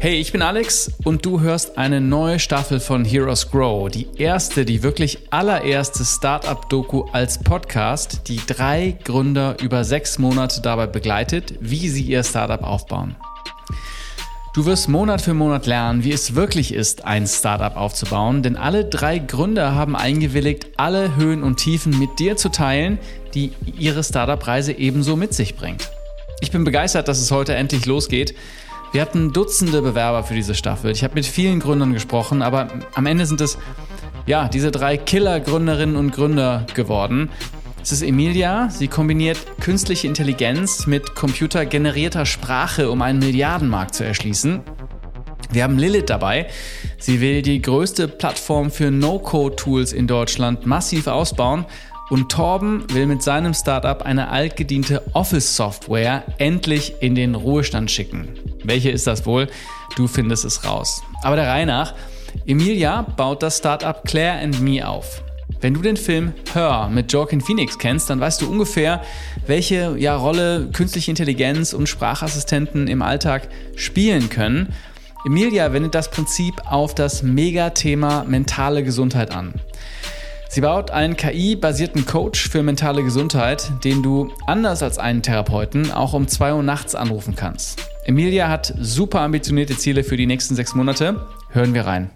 Hey, ich bin Alex und du hörst eine neue Staffel von Heroes Grow. Die erste, die wirklich allererste Startup-Doku als Podcast, die drei Gründer über sechs Monate dabei begleitet, wie sie ihr Startup aufbauen. Du wirst Monat für Monat lernen, wie es wirklich ist, ein Startup aufzubauen, denn alle drei Gründer haben eingewilligt, alle Höhen und Tiefen mit dir zu teilen, die ihre Startup-Reise ebenso mit sich bringt. Ich bin begeistert, dass es heute endlich losgeht. Wir hatten Dutzende Bewerber für diese Staffel. Ich habe mit vielen Gründern gesprochen, aber am Ende sind es ja diese drei Killer-Gründerinnen und Gründer geworden. Es ist Emilia. Sie kombiniert künstliche Intelligenz mit computergenerierter Sprache, um einen Milliardenmarkt zu erschließen. Wir haben Lilith dabei. Sie will die größte Plattform für No-Code-Tools in Deutschland massiv ausbauen und Torben will mit seinem Startup eine altgediente Office-Software endlich in den Ruhestand schicken. Welche ist das wohl? Du findest es raus. Aber der Reihe nach. Emilia baut das Startup Claire and Me auf. Wenn du den Film Her mit Joaquin Phoenix kennst, dann weißt du ungefähr, welche ja, Rolle künstliche Intelligenz und Sprachassistenten im Alltag spielen können. Emilia wendet das Prinzip auf das Megathema mentale Gesundheit an. Sie baut einen KI-basierten Coach für mentale Gesundheit, den du anders als einen Therapeuten auch um 2 Uhr nachts anrufen kannst. Emilia hat super ambitionierte Ziele für die nächsten sechs Monate. Hören wir rein.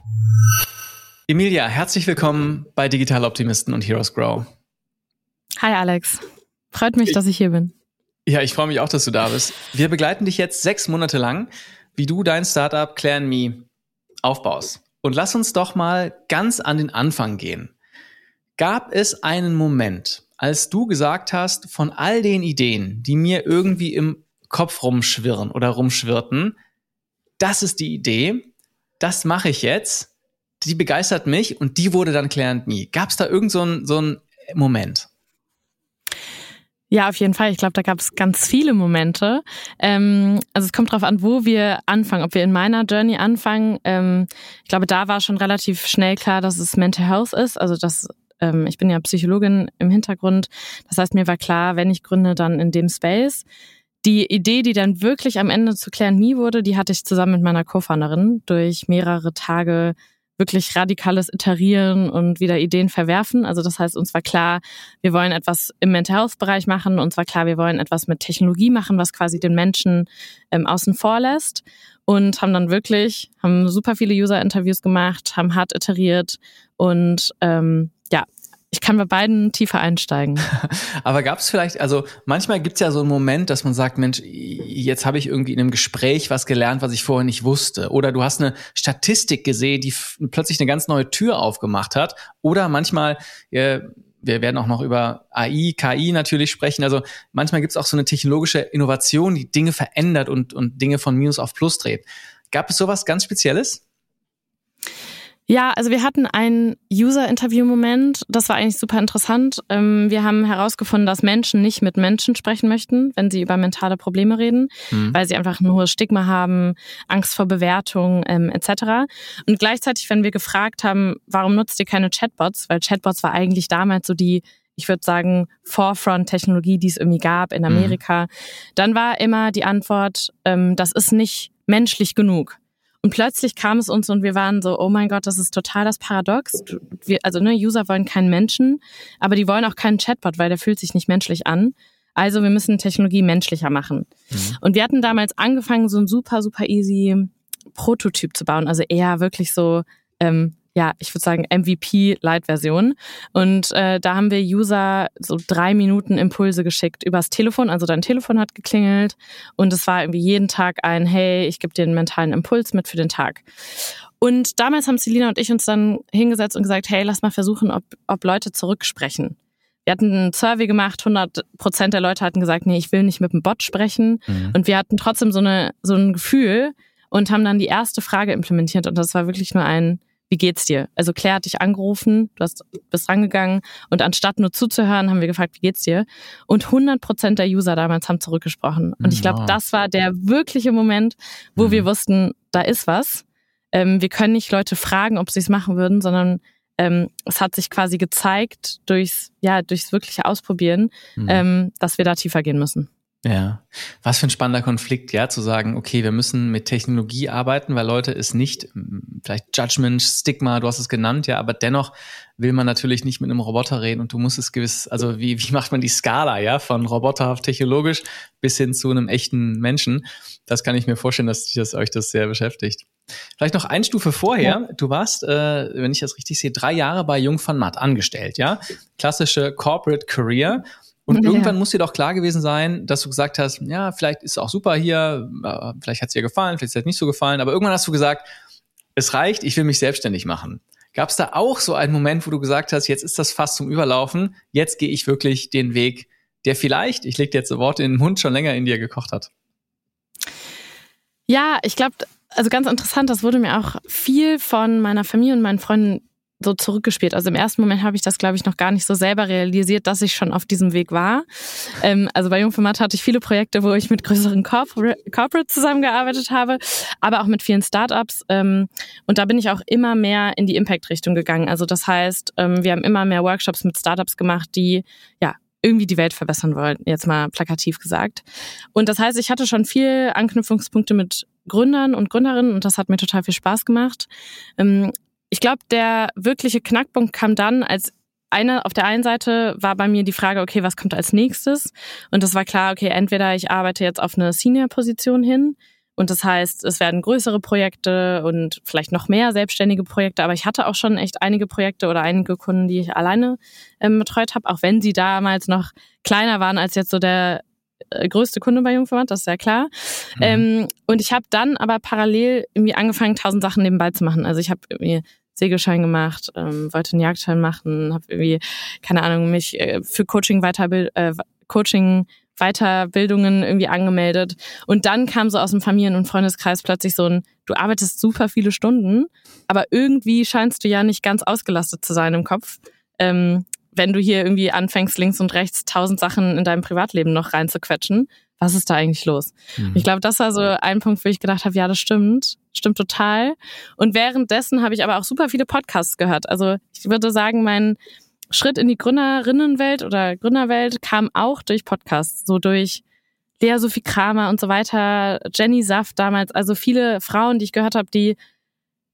Emilia, herzlich willkommen bei Digital Optimisten und Heroes Grow. Hi Alex. Freut mich, dass ich hier bin. Ja, ich freue mich auch, dass du da bist. Wir begleiten dich jetzt sechs Monate lang, wie du dein Startup Claire Me aufbaust. Und lass uns doch mal ganz an den Anfang gehen. Gab es einen Moment, als du gesagt hast, von all den Ideen, die mir irgendwie im Kopf rumschwirren oder rumschwirrten, das ist die Idee, das mache ich jetzt, die begeistert mich und die wurde dann Claire Me. Gab es da irgend so so einen Moment? Ja, auf jeden Fall. Ich glaube, da gab es ganz viele Momente. Ähm, also es kommt darauf an, wo wir anfangen. Ob wir in meiner Journey anfangen. Ähm, ich glaube, da war schon relativ schnell klar, dass es Mental Health ist. Also dass ähm, ich bin ja Psychologin im Hintergrund. Das heißt, mir war klar, wenn ich gründe, dann in dem Space. Die Idee, die dann wirklich am Ende zu Claire Me wurde, die hatte ich zusammen mit meiner Co-Founderin durch mehrere Tage wirklich radikales Iterieren und wieder Ideen verwerfen. Also das heißt, uns war klar, wir wollen etwas im Mental Health Bereich machen. Uns war klar, wir wollen etwas mit Technologie machen, was quasi den Menschen ähm, außen vor lässt. Und haben dann wirklich, haben super viele User-Interviews gemacht, haben hart iteriert und ähm, ich kann bei beiden tiefer einsteigen. Aber gab es vielleicht, also manchmal gibt es ja so einen Moment, dass man sagt, Mensch, jetzt habe ich irgendwie in einem Gespräch was gelernt, was ich vorher nicht wusste. Oder du hast eine Statistik gesehen, die plötzlich eine ganz neue Tür aufgemacht hat. Oder manchmal, äh, wir werden auch noch über AI, KI natürlich sprechen. Also manchmal gibt es auch so eine technologische Innovation, die Dinge verändert und, und Dinge von Minus auf Plus dreht. Gab es sowas ganz Spezielles? Ja, also wir hatten einen User-Interview-Moment. Das war eigentlich super interessant. Ähm, wir haben herausgefunden, dass Menschen nicht mit Menschen sprechen möchten, wenn sie über mentale Probleme reden, mhm. weil sie einfach ein hohes Stigma haben, Angst vor Bewertung ähm, etc. Und gleichzeitig, wenn wir gefragt haben, warum nutzt ihr keine Chatbots, weil Chatbots war eigentlich damals so die ich würde sagen, Forefront-Technologie, die es irgendwie gab in mhm. Amerika, mhm. dann war immer die Antwort, ähm, das ist nicht menschlich genug. Und plötzlich kam es uns und wir waren so, oh mein Gott, das ist total das Paradox. Wir, also ne, User wollen keinen Menschen, aber die wollen auch keinen Chatbot, weil der fühlt sich nicht menschlich an. Also wir müssen Technologie menschlicher machen. Mhm. Und wir hatten damals angefangen, so ein super, super easy Prototyp zu bauen. Also eher wirklich so ähm, ja, ich würde sagen, MVP-Light-Version. Und äh, da haben wir User so drei Minuten Impulse geschickt übers Telefon. Also dein Telefon hat geklingelt und es war irgendwie jeden Tag ein, hey, ich gebe dir einen mentalen Impuls mit für den Tag. Und damals haben Selina und ich uns dann hingesetzt und gesagt, hey, lass mal versuchen, ob, ob Leute zurücksprechen. Wir hatten einen Survey gemacht, 100 Prozent der Leute hatten gesagt, nee, ich will nicht mit dem Bot sprechen. Mhm. Und wir hatten trotzdem so, eine, so ein Gefühl und haben dann die erste Frage implementiert. Und das war wirklich nur ein, wie geht's dir? Also Claire hat dich angerufen, du hast, bist rangegangen und anstatt nur zuzuhören, haben wir gefragt, wie geht's dir? Und 100 Prozent der User damals haben zurückgesprochen. Und ich glaube, das war der wirkliche Moment, wo mhm. wir wussten, da ist was. Ähm, wir können nicht Leute fragen, ob sie es machen würden, sondern ähm, es hat sich quasi gezeigt durchs, ja, durchs wirkliche Ausprobieren, mhm. ähm, dass wir da tiefer gehen müssen. Ja, was für ein spannender Konflikt, ja, zu sagen, okay, wir müssen mit Technologie arbeiten, weil Leute es nicht, vielleicht Judgment, Stigma, du hast es genannt, ja, aber dennoch will man natürlich nicht mit einem Roboter reden und du musst es gewiss, also wie, wie macht man die Skala, ja, von roboterhaft technologisch bis hin zu einem echten Menschen? Das kann ich mir vorstellen, dass, dass euch das sehr beschäftigt. Vielleicht noch eine Stufe vorher. Ja. Du warst, äh, wenn ich das richtig sehe, drei Jahre bei Jung von Matt angestellt, ja? Klassische Corporate Career. Und ja. irgendwann muss dir doch klar gewesen sein, dass du gesagt hast, ja, vielleicht ist es auch super hier, äh, vielleicht hat es dir gefallen, vielleicht hat es nicht so gefallen, aber irgendwann hast du gesagt, es reicht, ich will mich selbstständig machen. Gab es da auch so einen Moment, wo du gesagt hast, jetzt ist das fast zum Überlaufen, jetzt gehe ich wirklich den Weg, der vielleicht, ich lege jetzt Worte in den Mund, schon länger in dir gekocht hat? Ja, ich glaube, also ganz interessant, das wurde mir auch viel von meiner Familie und meinen Freunden so zurückgespielt. Also im ersten Moment habe ich das, glaube ich, noch gar nicht so selber realisiert, dass ich schon auf diesem Weg war. Ähm, also bei Jungformat hatte ich viele Projekte, wo ich mit größeren Corpor Corporates zusammengearbeitet habe, aber auch mit vielen Startups. Ähm, und da bin ich auch immer mehr in die Impact-Richtung gegangen. Also das heißt, ähm, wir haben immer mehr Workshops mit Startups gemacht, die ja irgendwie die Welt verbessern wollen, jetzt mal plakativ gesagt. Und das heißt, ich hatte schon viel Anknüpfungspunkte mit Gründern und Gründerinnen und das hat mir total viel Spaß gemacht. Ich glaube, der wirkliche Knackpunkt kam dann, als eine, auf der einen Seite war bei mir die Frage, okay, was kommt als nächstes? Und das war klar, okay, entweder ich arbeite jetzt auf eine Senior-Position hin und das heißt, es werden größere Projekte und vielleicht noch mehr selbstständige Projekte, aber ich hatte auch schon echt einige Projekte oder einige Kunden, die ich alleine ähm, betreut habe, auch wenn sie damals noch kleiner waren als jetzt so der äh, größte Kunde bei Jungformat, das ist ja klar. Mhm. Ähm, und ich habe dann aber parallel irgendwie angefangen, tausend Sachen nebenbei zu machen. Also ich habe irgendwie Segelschein gemacht, ähm, wollte einen Jagdschein machen, habe irgendwie, keine Ahnung, mich äh, für Coaching weiterbild, äh, Coaching Weiterbildungen irgendwie angemeldet. Und dann kam so aus dem Familien- und Freundeskreis plötzlich so ein, du arbeitest super viele Stunden, aber irgendwie scheinst du ja nicht ganz ausgelastet zu sein im Kopf. Ähm, wenn du hier irgendwie anfängst, links und rechts tausend Sachen in deinem Privatleben noch reinzuquetschen was ist da eigentlich los? Mhm. Ich glaube, das war so ein Punkt, wo ich gedacht habe, ja, das stimmt, stimmt total. Und währenddessen habe ich aber auch super viele Podcasts gehört. Also ich würde sagen, mein Schritt in die Gründerinnenwelt oder Gründerwelt kam auch durch Podcasts, so durch Lea Sophie Kramer und so weiter, Jenny Saft damals, also viele Frauen, die ich gehört habe, die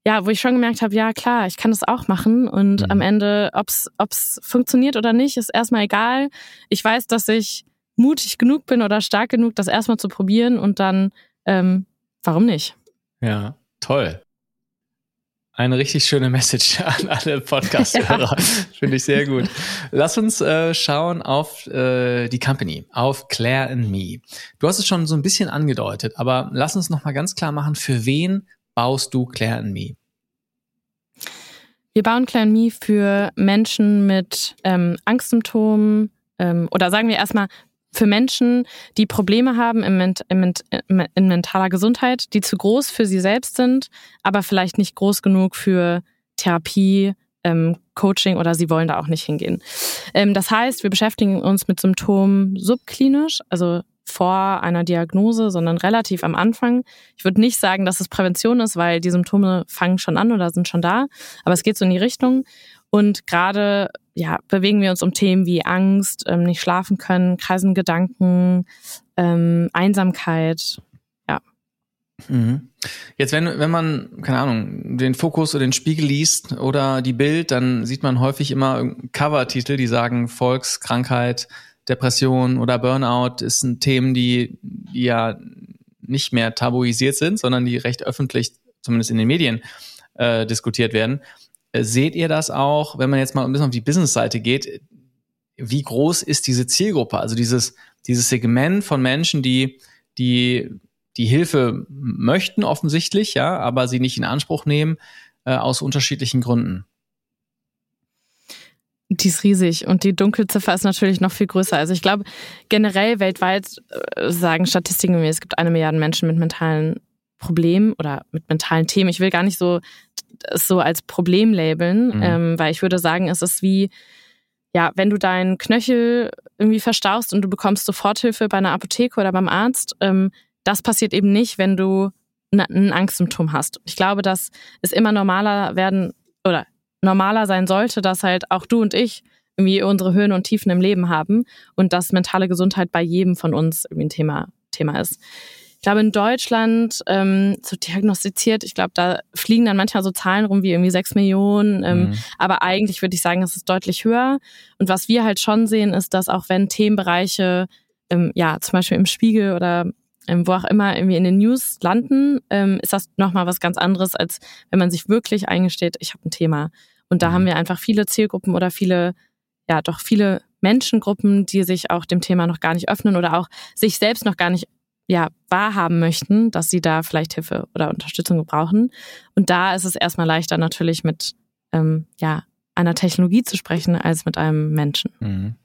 ja, wo ich schon gemerkt habe, ja klar, ich kann das auch machen und mhm. am Ende, ob's ob's funktioniert oder nicht, ist erstmal egal. Ich weiß, dass ich mutig genug bin oder stark genug, das erstmal zu probieren und dann, ähm, warum nicht? Ja, toll. Eine richtig schöne Message an alle Podcast-Hörer. Ja. Finde ich sehr gut. Lass uns äh, schauen auf äh, die Company, auf Claire and Me. Du hast es schon so ein bisschen angedeutet, aber lass uns nochmal ganz klar machen, für wen baust du Claire and Me? Wir bauen Claire and Me für Menschen mit ähm, Angstsymptomen, ähm, oder sagen wir erstmal für Menschen, die Probleme haben im, im, in mentaler Gesundheit, die zu groß für sie selbst sind, aber vielleicht nicht groß genug für Therapie, ähm, Coaching oder sie wollen da auch nicht hingehen. Ähm, das heißt, wir beschäftigen uns mit Symptomen subklinisch, also vor einer Diagnose, sondern relativ am Anfang. Ich würde nicht sagen, dass es Prävention ist, weil die Symptome fangen schon an oder sind schon da, aber es geht so in die Richtung. Und gerade ja, bewegen wir uns um Themen wie Angst, ähm, nicht schlafen können, kreisen Gedanken, ähm, Einsamkeit. Ja. Mhm. Jetzt, wenn, wenn man, keine Ahnung, den Fokus oder den Spiegel liest oder die Bild, dann sieht man häufig immer Cover-Titel, die sagen Volkskrankheit, Depression oder Burnout ist ein Themen, die, die ja nicht mehr tabuisiert sind, sondern die recht öffentlich, zumindest in den Medien, äh, diskutiert werden. Äh, seht ihr das auch, wenn man jetzt mal ein bisschen auf die Business-Seite geht? Wie groß ist diese Zielgruppe? Also dieses, dieses Segment von Menschen, die, die, die Hilfe möchten offensichtlich, ja, aber sie nicht in Anspruch nehmen, äh, aus unterschiedlichen Gründen. Die ist riesig und die Dunkelziffer ist natürlich noch viel größer. Also ich glaube, generell weltweit äh, sagen Statistiken, es gibt eine Milliarde Menschen mit mentalen Problemen oder mit mentalen Themen. Ich will gar nicht so es so als Problem labeln, mhm. ähm, weil ich würde sagen, es ist wie, ja, wenn du deinen Knöchel irgendwie verstaust und du bekommst Soforthilfe bei einer Apotheke oder beim Arzt, ähm, das passiert eben nicht, wenn du ein Angstsymptom hast. Ich glaube, dass es immer normaler werden oder normaler sein sollte, dass halt auch du und ich irgendwie unsere Höhen und Tiefen im Leben haben und dass mentale Gesundheit bei jedem von uns irgendwie ein Thema, Thema ist. Ich glaube, in Deutschland ähm, so diagnostiziert, ich glaube, da fliegen dann manchmal so Zahlen rum wie irgendwie sechs Millionen. Ähm, mhm. Aber eigentlich würde ich sagen, es ist deutlich höher. Und was wir halt schon sehen, ist, dass auch wenn Themenbereiche, ähm, ja, zum Beispiel im Spiegel oder ähm, wo auch immer irgendwie in den News landen, ähm, ist das nochmal was ganz anderes, als wenn man sich wirklich eingesteht, ich habe ein Thema. Und da mhm. haben wir einfach viele Zielgruppen oder viele, ja, doch viele Menschengruppen, die sich auch dem Thema noch gar nicht öffnen oder auch sich selbst noch gar nicht ja, wahrhaben möchten, dass sie da vielleicht Hilfe oder Unterstützung brauchen. Und da ist es erstmal leichter natürlich mit ähm, ja, einer Technologie zu sprechen als mit einem Menschen. Mhm.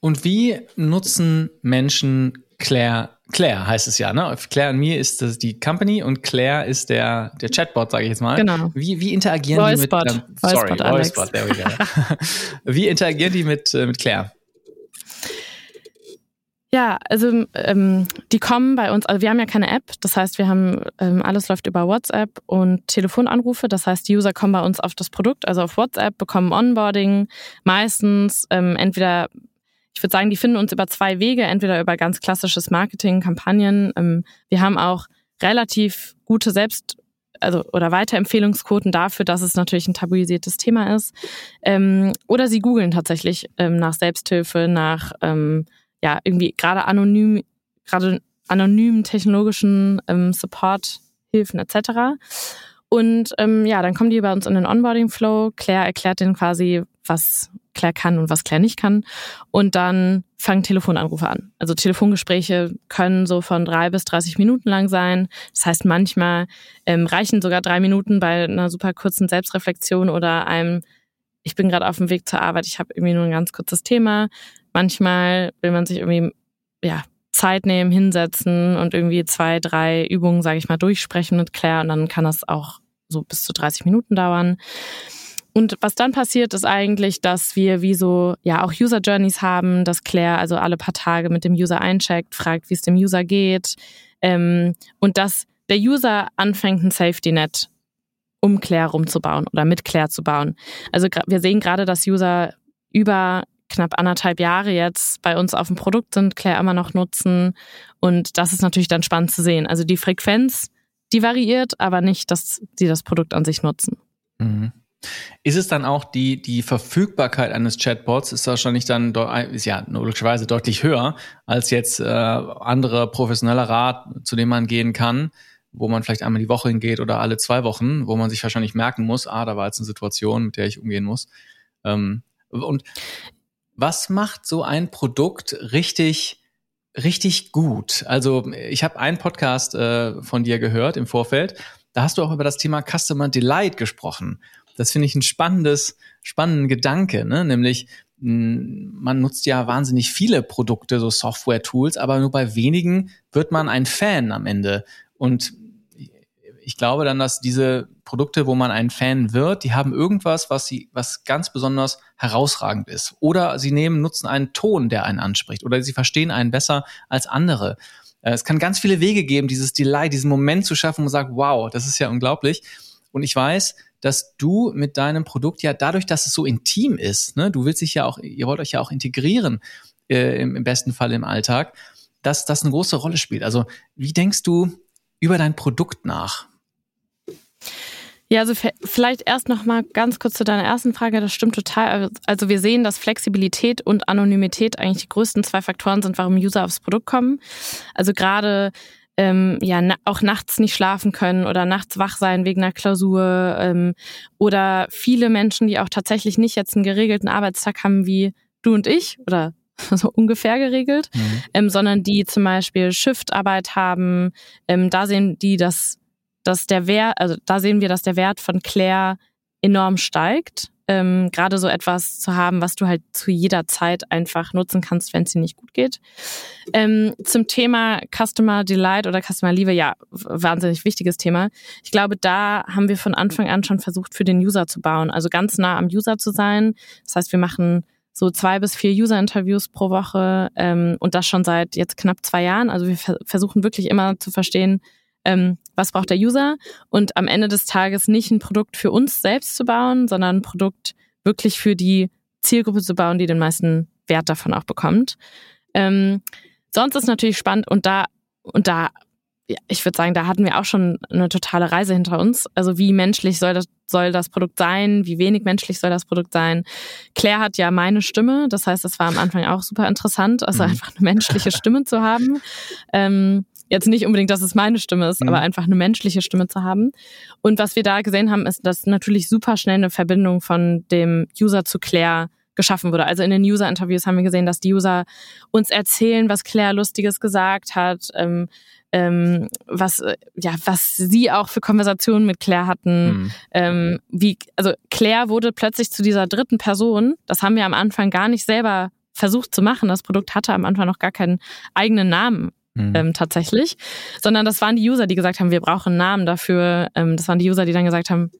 Und wie nutzen Menschen Claire? Claire heißt es ja, ne? Claire and Me ist das die Company und Claire ist der, der Chatbot, sage ich jetzt mal. Genau. Wie, wie interagieren Voicebot. die mit ähm, Sorry, Voicebot there we go. wie interagieren die mit, äh, mit Claire? Ja, also ähm, die kommen bei uns, also wir haben ja keine App, das heißt, wir haben, ähm, alles läuft über WhatsApp und Telefonanrufe, das heißt, die User kommen bei uns auf das Produkt, also auf WhatsApp, bekommen Onboarding, meistens ähm, entweder, ich würde sagen, die finden uns über zwei Wege, entweder über ganz klassisches Marketing, Kampagnen, ähm, wir haben auch relativ gute Selbst- also oder Weiterempfehlungsquoten dafür, dass es natürlich ein tabuisiertes Thema ist. Ähm, oder sie googeln tatsächlich ähm, nach Selbsthilfe, nach ähm, ja, irgendwie gerade anonym, gerade anonymen technologischen ähm, Support-Hilfen etc. Und ähm, ja, dann kommen die bei uns in den Onboarding-Flow. Claire erklärt denen quasi, was Claire kann und was Claire nicht kann. Und dann fangen Telefonanrufe an. Also Telefongespräche können so von drei bis 30 Minuten lang sein. Das heißt, manchmal ähm, reichen sogar drei Minuten bei einer super kurzen Selbstreflexion oder einem, ich bin gerade auf dem Weg zur Arbeit, ich habe irgendwie nur ein ganz kurzes Thema. Manchmal will man sich irgendwie ja, Zeit nehmen, hinsetzen und irgendwie zwei, drei Übungen, sage ich mal, durchsprechen mit Claire und dann kann das auch so bis zu 30 Minuten dauern. Und was dann passiert, ist eigentlich, dass wir wie so, ja, auch User Journeys haben, dass Claire also alle paar Tage mit dem User eincheckt, fragt, wie es dem User geht. Ähm, und dass der User anfängt, ein Safety Net um Claire rumzubauen oder mit Claire zu bauen. Also wir sehen gerade, dass User über knapp anderthalb Jahre jetzt bei uns auf dem Produkt sind, Claire immer noch nutzen. Und das ist natürlich dann spannend zu sehen. Also die Frequenz, die variiert, aber nicht, dass sie das Produkt an sich nutzen. Mhm. Ist es dann auch die, die Verfügbarkeit eines Chatbots ist wahrscheinlich dann ist ja logischerweise deutlich höher als jetzt äh, andere professioneller Rat, zu dem man gehen kann, wo man vielleicht einmal die Woche hingeht oder alle zwei Wochen, wo man sich wahrscheinlich merken muss, ah, da war jetzt eine Situation, mit der ich umgehen muss. Ähm, und was macht so ein Produkt richtig, richtig gut? Also ich habe einen Podcast äh, von dir gehört im Vorfeld. Da hast du auch über das Thema Customer Delight gesprochen. Das finde ich ein spannendes, spannenden Gedanke, ne? nämlich hm, man nutzt ja wahnsinnig viele Produkte, so Software-Tools, aber nur bei wenigen wird man ein Fan am Ende. Und ich glaube dann, dass diese Produkte, wo man ein Fan wird, die haben irgendwas, was sie, was ganz besonders herausragend ist. Oder sie nehmen, nutzen einen Ton, der einen anspricht. Oder sie verstehen einen besser als andere. Äh, es kann ganz viele Wege geben, dieses Delay, diesen Moment zu schaffen, wo man sagt, wow, das ist ja unglaublich. Und ich weiß, dass du mit deinem Produkt ja dadurch, dass es so intim ist, ne, du willst dich ja auch, ihr wollt euch ja auch integrieren, äh, im, im besten Fall im Alltag, dass das eine große Rolle spielt. Also, wie denkst du über dein Produkt nach? Ja, also vielleicht erst noch mal ganz kurz zu deiner ersten Frage. Das stimmt total. Also wir sehen, dass Flexibilität und Anonymität eigentlich die größten zwei Faktoren sind, warum User aufs Produkt kommen. Also gerade ähm, ja na auch nachts nicht schlafen können oder nachts wach sein wegen einer Klausur ähm, oder viele Menschen, die auch tatsächlich nicht jetzt einen geregelten Arbeitstag haben wie du und ich oder so ungefähr geregelt, mhm. ähm, sondern die zum Beispiel Shiftarbeit haben. Ähm, da sehen die, dass dass der Wert, also da sehen wir, dass der Wert von Claire enorm steigt. Ähm, Gerade so etwas zu haben, was du halt zu jeder Zeit einfach nutzen kannst, wenn es dir nicht gut geht. Ähm, zum Thema Customer Delight oder Customer Liebe, ja, wahnsinnig wichtiges Thema. Ich glaube, da haben wir von Anfang an schon versucht, für den User zu bauen, also ganz nah am User zu sein. Das heißt, wir machen so zwei bis vier User-Interviews pro Woche ähm, und das schon seit jetzt knapp zwei Jahren. Also wir versuchen wirklich immer zu verstehen, ähm, was braucht der User und am Ende des Tages nicht ein Produkt für uns selbst zu bauen, sondern ein Produkt wirklich für die Zielgruppe zu bauen, die den meisten Wert davon auch bekommt. Ähm, sonst ist natürlich spannend und da und da ich würde sagen, da hatten wir auch schon eine totale Reise hinter uns. Also wie menschlich soll das, soll das Produkt sein? Wie wenig menschlich soll das Produkt sein? Claire hat ja meine Stimme. Das heißt, es war am Anfang auch super interessant, also mhm. einfach eine menschliche Stimme zu haben. Ähm, jetzt nicht unbedingt, dass es meine Stimme ist, mhm. aber einfach eine menschliche Stimme zu haben. Und was wir da gesehen haben, ist, dass natürlich super schnell eine Verbindung von dem User zu Claire geschaffen wurde. Also in den User-Interviews haben wir gesehen, dass die User uns erzählen, was Claire Lustiges gesagt hat, ähm, ähm, was, äh, ja, was sie auch für Konversationen mit Claire hatten. Mhm. Ähm, wie, also Claire wurde plötzlich zu dieser dritten Person. Das haben wir am Anfang gar nicht selber versucht zu machen. Das Produkt hatte am Anfang noch gar keinen eigenen Namen. Mhm. Ähm, tatsächlich, sondern das waren die User, die gesagt haben, wir brauchen einen Namen dafür. Ähm, das waren die User, die dann gesagt haben,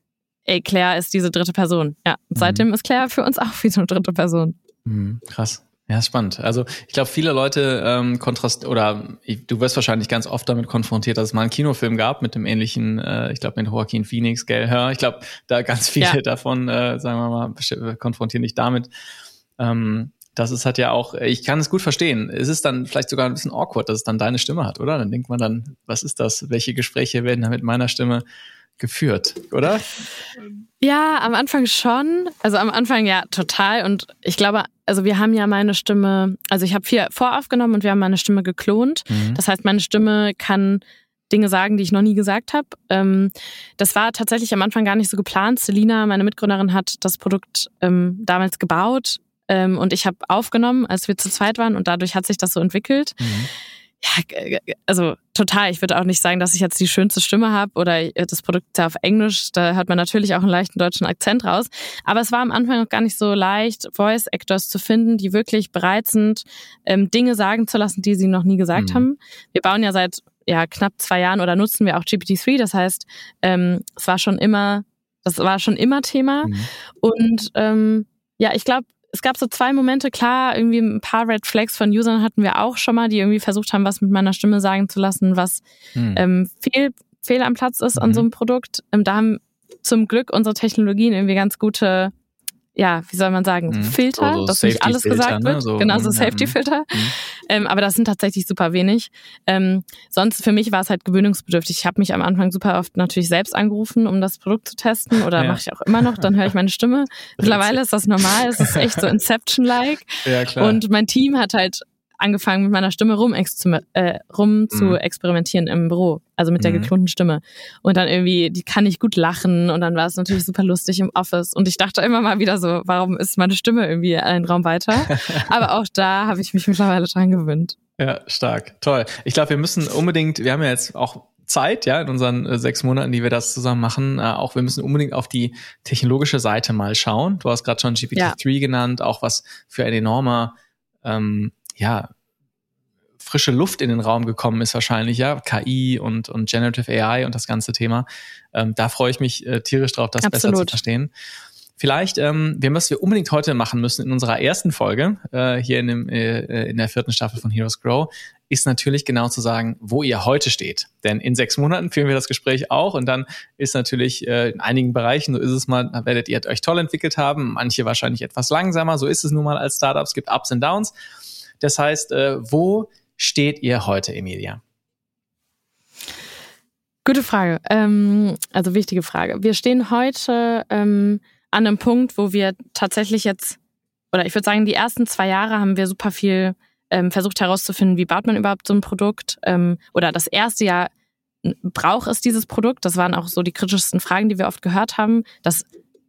ey, Claire ist diese dritte Person. Ja, mhm. seitdem ist Claire für uns auch wie so eine dritte Person. Mhm, krass. Ja, spannend. Also ich glaube, viele Leute ähm, kontrast oder ich, du wirst wahrscheinlich ganz oft damit konfrontiert, dass es mal einen Kinofilm gab mit dem ähnlichen, äh, ich glaube mit Joaquin Phoenix, gell? Ja, ich glaube, da ganz viele ja. davon, äh, sagen wir mal, konfrontieren dich damit. Ähm, das ist halt ja auch, ich kann es gut verstehen. Es ist dann vielleicht sogar ein bisschen awkward, dass es dann deine Stimme hat, oder? Dann denkt man dann, was ist das? Welche Gespräche werden da mit meiner Stimme geführt, oder? Ja, am Anfang schon. Also am Anfang ja total. Und ich glaube, also wir haben ja meine Stimme, also ich habe viel voraufgenommen und wir haben meine Stimme geklont. Mhm. Das heißt, meine Stimme kann Dinge sagen, die ich noch nie gesagt habe. Ähm, das war tatsächlich am Anfang gar nicht so geplant. Selina, meine Mitgründerin, hat das Produkt ähm, damals gebaut ähm, und ich habe aufgenommen, als wir zu zweit waren und dadurch hat sich das so entwickelt. Mhm ja, also total. Ich würde auch nicht sagen, dass ich jetzt die schönste Stimme habe oder das Produkt ist ja auf Englisch. Da hört man natürlich auch einen leichten deutschen Akzent raus. Aber es war am Anfang noch gar nicht so leicht, Voice Actors zu finden, die wirklich bereit sind, ähm, Dinge sagen zu lassen, die sie noch nie gesagt mhm. haben. Wir bauen ja seit ja, knapp zwei Jahren oder nutzen wir auch GPT-3. Das heißt, ähm, es war schon immer, das war schon immer Thema. Mhm. Und ähm, ja, ich glaube, es gab so zwei Momente, klar, irgendwie ein paar Red Flags von Usern hatten wir auch schon mal, die irgendwie versucht haben, was mit meiner Stimme sagen zu lassen, was hm. ähm, fehl, fehl am Platz ist mhm. an so einem Produkt. Ähm, da haben zum Glück unsere Technologien irgendwie ganz gute ja, wie soll man sagen, mhm. Filter, so, so dass nicht alles gesagt ne? wird. So, genau, so Safety-Filter. Mhm. Ähm, aber das sind tatsächlich super wenig. Ähm, sonst für mich war es halt gewöhnungsbedürftig. Ich habe mich am Anfang super oft natürlich selbst angerufen, um das Produkt zu testen oder ja. mache ich auch immer noch. Dann höre ich meine Stimme. Mittlerweile ist das normal. Es ist echt so Inception-like. Ja, klar. Und mein Team hat halt angefangen mit meiner Stimme rum, äh, rum mhm. zu experimentieren im Büro, also mit der mhm. geklonten Stimme. Und dann irgendwie, die kann ich gut lachen und dann war es natürlich super lustig im Office. Und ich dachte immer mal wieder so, warum ist meine Stimme irgendwie einen Raum weiter? Aber auch da habe ich mich mittlerweile dran gewöhnt. Ja, stark. Toll. Ich glaube, wir müssen unbedingt, wir haben ja jetzt auch Zeit, ja, in unseren äh, sechs Monaten, die wir das zusammen machen. Äh, auch wir müssen unbedingt auf die technologische Seite mal schauen. Du hast gerade schon GPT-3 ja. genannt, auch was für ein enormer ähm, ja, frische Luft in den Raum gekommen ist wahrscheinlich, ja, KI und, und Generative AI und das ganze Thema. Ähm, da freue ich mich äh, tierisch drauf, das Absolut. besser zu verstehen. Vielleicht, ähm, wir was wir unbedingt heute machen müssen in unserer ersten Folge, äh, hier in, dem, äh, in der vierten Staffel von Heroes Grow, ist natürlich genau zu sagen, wo ihr heute steht. Denn in sechs Monaten führen wir das Gespräch auch und dann ist natürlich äh, in einigen Bereichen, so ist es mal, da werdet ihr euch toll entwickelt haben, manche wahrscheinlich etwas langsamer, so ist es nun mal als Startup, es gibt Ups und Downs. Das heißt, äh, wo steht ihr heute, Emilia? Gute Frage. Ähm, also wichtige Frage. Wir stehen heute ähm, an einem Punkt, wo wir tatsächlich jetzt, oder ich würde sagen, die ersten zwei Jahre haben wir super viel ähm, versucht herauszufinden, wie baut man überhaupt so ein Produkt. Ähm, oder das erste Jahr braucht es dieses Produkt. Das waren auch so die kritischsten Fragen, die wir oft gehört haben. Das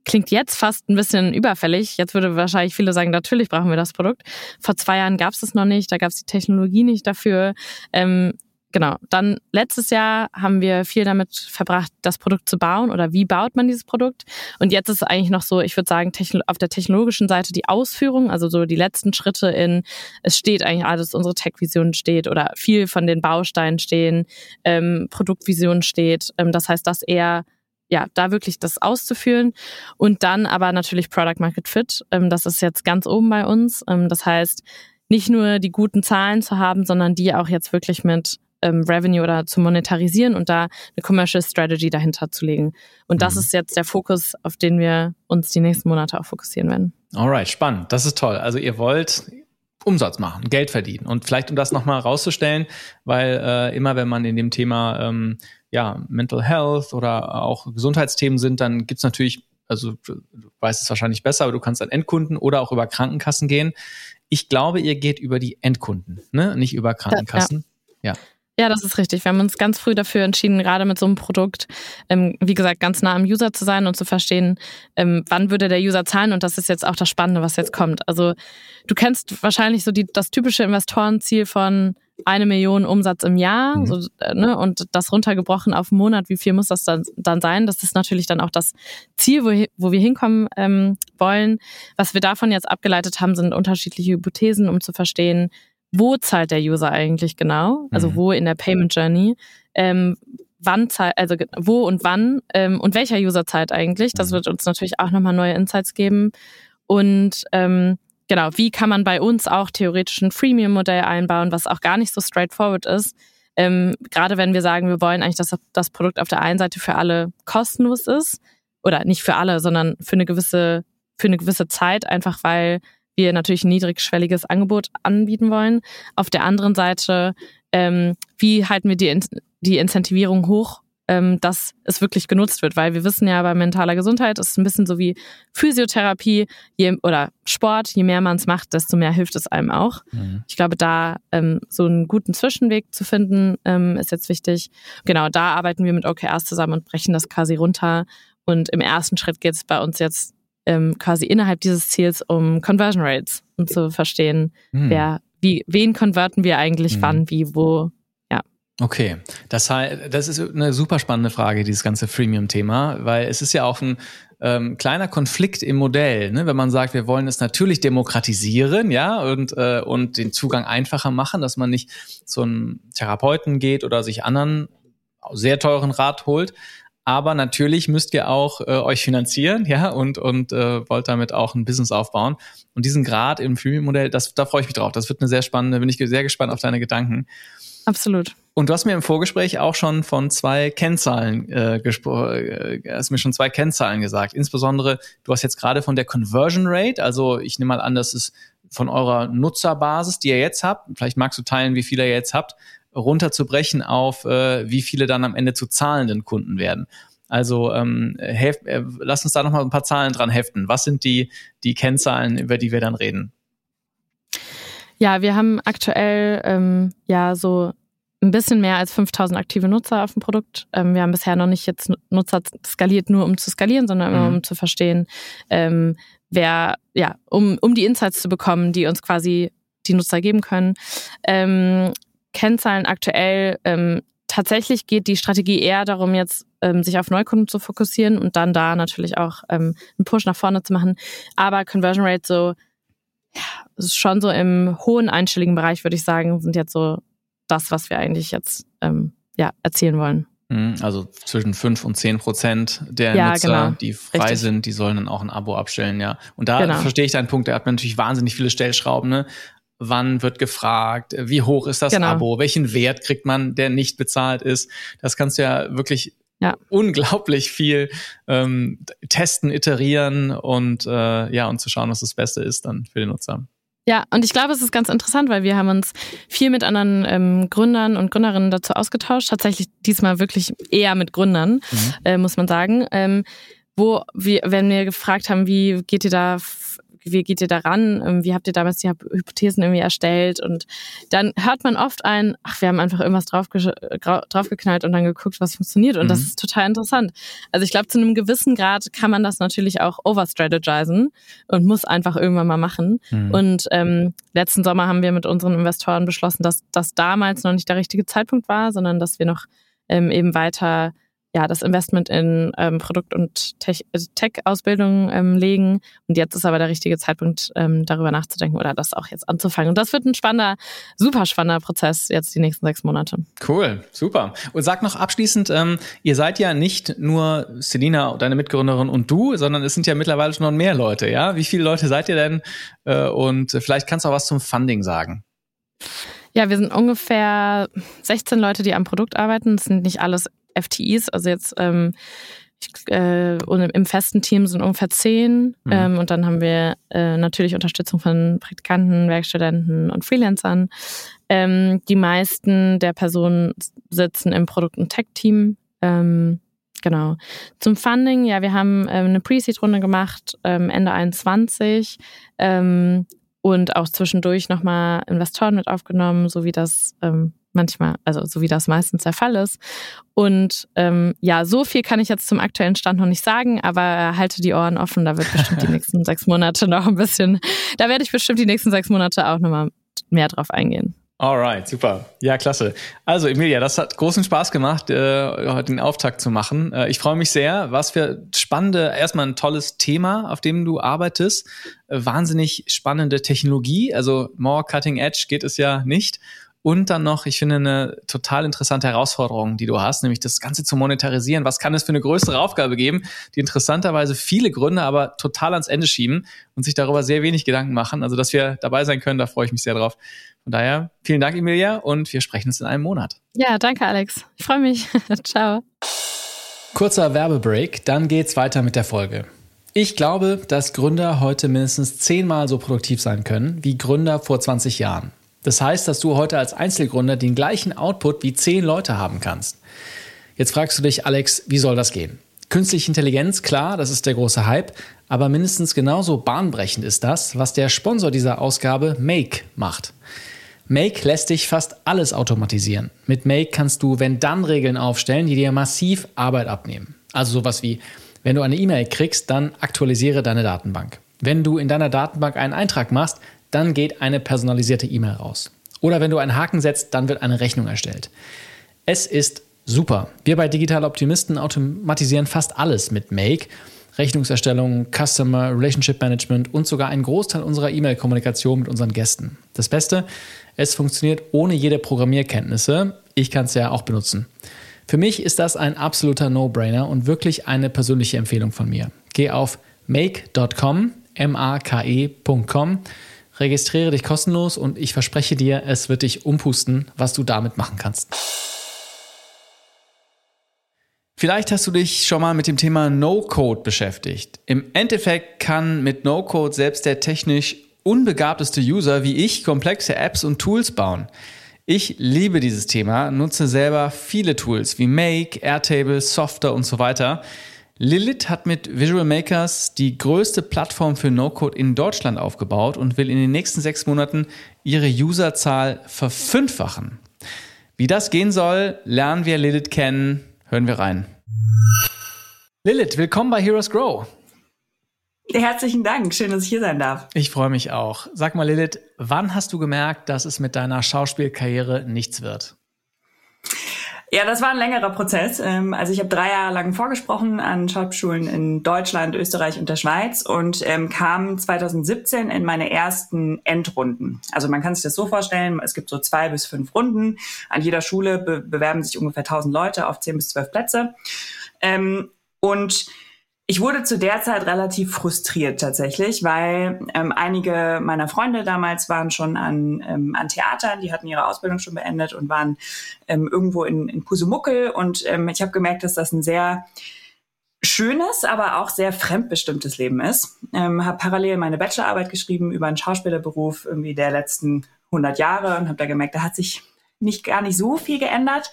klingt jetzt fast ein bisschen überfällig. Jetzt würde wahrscheinlich viele sagen, natürlich brauchen wir das Produkt. Vor zwei Jahren gab es es noch nicht, da gab es die Technologie nicht dafür. Ähm, genau. Dann letztes Jahr haben wir viel damit verbracht, das Produkt zu bauen oder wie baut man dieses Produkt. Und jetzt ist es eigentlich noch so, ich würde sagen, auf der technologischen Seite die Ausführung, also so die letzten Schritte in, es steht eigentlich alles, unsere Tech-Vision steht oder viel von den Bausteinen stehen, ähm, Produktvision steht. Ähm, das heißt, dass eher ja, da wirklich das auszuführen und dann aber natürlich Product Market Fit. Ähm, das ist jetzt ganz oben bei uns. Ähm, das heißt, nicht nur die guten Zahlen zu haben, sondern die auch jetzt wirklich mit ähm, Revenue oder zu monetarisieren und da eine Commercial Strategy dahinter zu legen. Und das mhm. ist jetzt der Fokus, auf den wir uns die nächsten Monate auch fokussieren werden. Alright, spannend. Das ist toll. Also ihr wollt Umsatz machen, Geld verdienen. Und vielleicht, um das nochmal rauszustellen, weil äh, immer wenn man in dem Thema ähm, ja, Mental Health oder auch Gesundheitsthemen sind, dann gibt's natürlich, also du weißt es wahrscheinlich besser, aber du kannst an Endkunden oder auch über Krankenkassen gehen. Ich glaube, ihr geht über die Endkunden, ne? nicht über Krankenkassen. ja. ja. Ja, das ist richtig. Wir haben uns ganz früh dafür entschieden, gerade mit so einem Produkt, ähm, wie gesagt, ganz nah am User zu sein und zu verstehen, ähm, wann würde der User zahlen. Und das ist jetzt auch das Spannende, was jetzt kommt. Also du kennst wahrscheinlich so die, das typische Investorenziel von eine Million Umsatz im Jahr mhm. so, äh, ne, und das runtergebrochen auf einen Monat, wie viel muss das dann, dann sein? Das ist natürlich dann auch das Ziel, wo, wo wir hinkommen ähm, wollen. Was wir davon jetzt abgeleitet haben, sind unterschiedliche Hypothesen, um zu verstehen, wo zahlt der User eigentlich genau, also mhm. wo in der Payment Journey, ähm, wann zahlt, also wo und wann ähm, und welcher User zahlt eigentlich. Das mhm. wird uns natürlich auch nochmal neue Insights geben. Und ähm, genau, wie kann man bei uns auch theoretisch ein Freemium-Modell einbauen, was auch gar nicht so straightforward ist. Ähm, gerade wenn wir sagen, wir wollen eigentlich, dass das Produkt auf der einen Seite für alle kostenlos ist, oder nicht für alle, sondern für eine gewisse, für eine gewisse Zeit, einfach weil wir natürlich ein niedrigschwelliges Angebot anbieten wollen. Auf der anderen Seite, ähm, wie halten wir die, die Incentivierung hoch, ähm, dass es wirklich genutzt wird? Weil wir wissen ja, bei mentaler Gesundheit ist es ein bisschen so wie Physiotherapie je, oder Sport. Je mehr man es macht, desto mehr hilft es einem auch. Mhm. Ich glaube, da ähm, so einen guten Zwischenweg zu finden, ähm, ist jetzt wichtig. Genau, da arbeiten wir mit OKRs zusammen und brechen das quasi runter. Und im ersten Schritt geht es bei uns jetzt ähm, quasi innerhalb dieses Ziels um Conversion Rates, um zu verstehen, hm. wer, wie, wen konverten wir eigentlich hm. wann, wie, wo. Okay, das das ist eine super spannende Frage, dieses ganze Freemium-Thema, weil es ist ja auch ein ähm, kleiner Konflikt im Modell, ne? wenn man sagt, wir wollen es natürlich demokratisieren, ja, und, äh, und den Zugang einfacher machen, dass man nicht zu einem Therapeuten geht oder sich anderen sehr teuren Rat holt, aber natürlich müsst ihr auch äh, euch finanzieren, ja, und, und äh, wollt damit auch ein Business aufbauen. Und diesen Grad im Freemium-Modell, da freue ich mich drauf. Das wird eine sehr spannende, bin ich sehr gespannt auf deine Gedanken. Absolut. Und du hast mir im Vorgespräch auch schon von zwei Kennzahlen äh, gesprochen, äh, hast mir schon zwei Kennzahlen gesagt. Insbesondere, du hast jetzt gerade von der Conversion Rate, also ich nehme mal an, das ist von eurer Nutzerbasis, die ihr jetzt habt. Vielleicht magst du teilen, wie viel ihr jetzt habt runterzubrechen auf, äh, wie viele dann am Ende zu zahlenden Kunden werden. Also ähm, heft, äh, lass uns da noch mal ein paar Zahlen dran heften. Was sind die, die Kennzahlen, über die wir dann reden? Ja, wir haben aktuell ähm, ja so ein bisschen mehr als 5000 aktive Nutzer auf dem Produkt. Ähm, wir haben bisher noch nicht jetzt Nutzer skaliert, nur um zu skalieren, sondern immer mhm. um zu verstehen, ähm, wer, ja, um, um die Insights zu bekommen, die uns quasi die Nutzer geben können. Ähm, Kennzahlen aktuell. Ähm, tatsächlich geht die Strategie eher darum, jetzt ähm, sich auf Neukunden zu fokussieren und dann da natürlich auch ähm, einen Push nach vorne zu machen. Aber Conversion Rate so, ja, ist schon so im hohen einstelligen Bereich, würde ich sagen, sind jetzt so das, was wir eigentlich jetzt ähm, ja, erzielen wollen. Mhm, also zwischen fünf und zehn Prozent der ja, Nutzer, genau. die frei Richtig. sind, die sollen dann auch ein Abo abstellen, ja. Und da genau. verstehe ich deinen Punkt, da hat man natürlich wahnsinnig viele Stellschrauben, ne? wann wird gefragt, wie hoch ist das genau. Abo, welchen Wert kriegt man, der nicht bezahlt ist. Das kannst du ja wirklich ja. unglaublich viel ähm, testen, iterieren und äh, ja, und zu schauen, was das Beste ist dann für den Nutzer. Ja, und ich glaube, es ist ganz interessant, weil wir haben uns viel mit anderen ähm, Gründern und Gründerinnen dazu ausgetauscht. Tatsächlich diesmal wirklich eher mit Gründern, mhm. äh, muss man sagen. Ähm, wo wir, wenn wir gefragt haben, wie geht ihr da wie geht ihr daran? Ähm, wie habt ihr damals die Hypothesen irgendwie erstellt? Und dann hört man oft ein, ach, wir haben einfach irgendwas draufgeknallt und dann geguckt, was funktioniert. Und mhm. das ist total interessant. Also ich glaube, zu einem gewissen Grad kann man das natürlich auch overstrategisen und muss einfach irgendwann mal machen. Mhm. Und ähm, letzten Sommer haben wir mit unseren Investoren beschlossen, dass das damals noch nicht der richtige Zeitpunkt war, sondern dass wir noch ähm, eben weiter ja, das Investment in ähm, Produkt- und äh, Tech-Ausbildung ähm, legen. Und jetzt ist aber der richtige Zeitpunkt, ähm, darüber nachzudenken oder das auch jetzt anzufangen. Und das wird ein spannender, super spannender Prozess jetzt die nächsten sechs Monate. Cool, super. Und sag noch abschließend, ähm, ihr seid ja nicht nur Selina, deine Mitgründerin und du, sondern es sind ja mittlerweile schon mehr Leute, ja? Wie viele Leute seid ihr denn? Äh, und vielleicht kannst du auch was zum Funding sagen. Ja, wir sind ungefähr 16 Leute, die am Produkt arbeiten. Das sind nicht alles FTEs, also jetzt ähm, ich, äh, im festen Team sind ungefähr zehn. Mhm. Ähm, und dann haben wir äh, natürlich Unterstützung von Praktikanten, Werkstudenten und Freelancern. Ähm, die meisten der Personen sitzen im Produkt- und Tech-Team. Ähm, genau. Zum Funding, ja, wir haben ähm, eine Pre-Seed-Runde gemacht, ähm, Ende 21. Ähm, und auch zwischendurch nochmal Investoren mit aufgenommen, so wie das manchmal, also so wie das meistens der Fall ist. Und ähm, ja, so viel kann ich jetzt zum aktuellen Stand noch nicht sagen, aber halte die Ohren offen, da wird bestimmt die nächsten sechs Monate noch ein bisschen, da werde ich bestimmt die nächsten sechs Monate auch nochmal mehr drauf eingehen. Alright, super. Ja, klasse. Also Emilia, das hat großen Spaß gemacht, äh, heute den Auftakt zu machen. Äh, ich freue mich sehr. Was für spannende, erstmal ein tolles Thema, auf dem du arbeitest. Äh, wahnsinnig spannende Technologie. Also more cutting edge geht es ja nicht. Und dann noch, ich finde, eine total interessante Herausforderung, die du hast, nämlich das Ganze zu monetarisieren. Was kann es für eine größere Aufgabe geben, die interessanterweise viele Gründe aber total ans Ende schieben und sich darüber sehr wenig Gedanken machen. Also, dass wir dabei sein können, da freue ich mich sehr drauf. Von daher, vielen Dank, Emilia, und wir sprechen uns in einem Monat. Ja, danke, Alex. Ich freue mich. Ciao. Kurzer Werbebreak, dann geht's weiter mit der Folge. Ich glaube, dass Gründer heute mindestens zehnmal so produktiv sein können wie Gründer vor 20 Jahren. Das heißt, dass du heute als Einzelgründer den gleichen Output wie zehn Leute haben kannst. Jetzt fragst du dich, Alex, wie soll das gehen? Künstliche Intelligenz, klar, das ist der große Hype, aber mindestens genauso bahnbrechend ist das, was der Sponsor dieser Ausgabe Make macht. Make lässt dich fast alles automatisieren. Mit Make kannst du Wenn-Dann-Regeln aufstellen, die dir massiv Arbeit abnehmen. Also sowas wie, wenn du eine E-Mail kriegst, dann aktualisiere deine Datenbank. Wenn du in deiner Datenbank einen Eintrag machst, dann geht eine personalisierte E-Mail raus. Oder wenn du einen Haken setzt, dann wird eine Rechnung erstellt. Es ist super. Wir bei Digital Optimisten automatisieren fast alles mit Make. Rechnungserstellung, Customer Relationship Management und sogar einen Großteil unserer E-Mail-Kommunikation mit unseren Gästen. Das Beste, es funktioniert ohne jede Programmierkenntnisse. Ich kann es ja auch benutzen. Für mich ist das ein absoluter No-Brainer und wirklich eine persönliche Empfehlung von mir. Geh auf make.com, m-a-k-e.com Registriere dich kostenlos und ich verspreche dir, es wird dich umpusten, was du damit machen kannst. Vielleicht hast du dich schon mal mit dem Thema No-Code beschäftigt. Im Endeffekt kann mit No-Code selbst der technisch unbegabteste User wie ich komplexe Apps und Tools bauen. Ich liebe dieses Thema, nutze selber viele Tools wie Make, Airtable, Software und so weiter. Lilith hat mit Visual Makers die größte Plattform für No-Code in Deutschland aufgebaut und will in den nächsten sechs Monaten ihre Userzahl verfünffachen. Wie das gehen soll, lernen wir Lilith kennen. Hören wir rein. Lilith, willkommen bei Heroes Grow. Herzlichen Dank, schön, dass ich hier sein darf. Ich freue mich auch. Sag mal, Lilith, wann hast du gemerkt, dass es mit deiner Schauspielkarriere nichts wird? Ja, das war ein längerer Prozess. Ähm, also ich habe drei Jahre lang vorgesprochen an Schauspielschulen in Deutschland, Österreich und der Schweiz und ähm, kam 2017 in meine ersten Endrunden. Also man kann sich das so vorstellen, es gibt so zwei bis fünf Runden. An jeder Schule be bewerben sich ungefähr 1000 Leute auf zehn bis zwölf Plätze. Ähm, und ich wurde zu der Zeit relativ frustriert tatsächlich, weil ähm, einige meiner Freunde damals waren schon an, ähm, an Theatern, die hatten ihre Ausbildung schon beendet und waren ähm, irgendwo in, in Pusumuckel und ähm, ich habe gemerkt, dass das ein sehr schönes, aber auch sehr fremdbestimmtes Leben ist. Ähm, habe parallel meine Bachelorarbeit geschrieben über einen Schauspielerberuf irgendwie der letzten 100 Jahre und habe da gemerkt, da hat sich nicht gar nicht so viel geändert.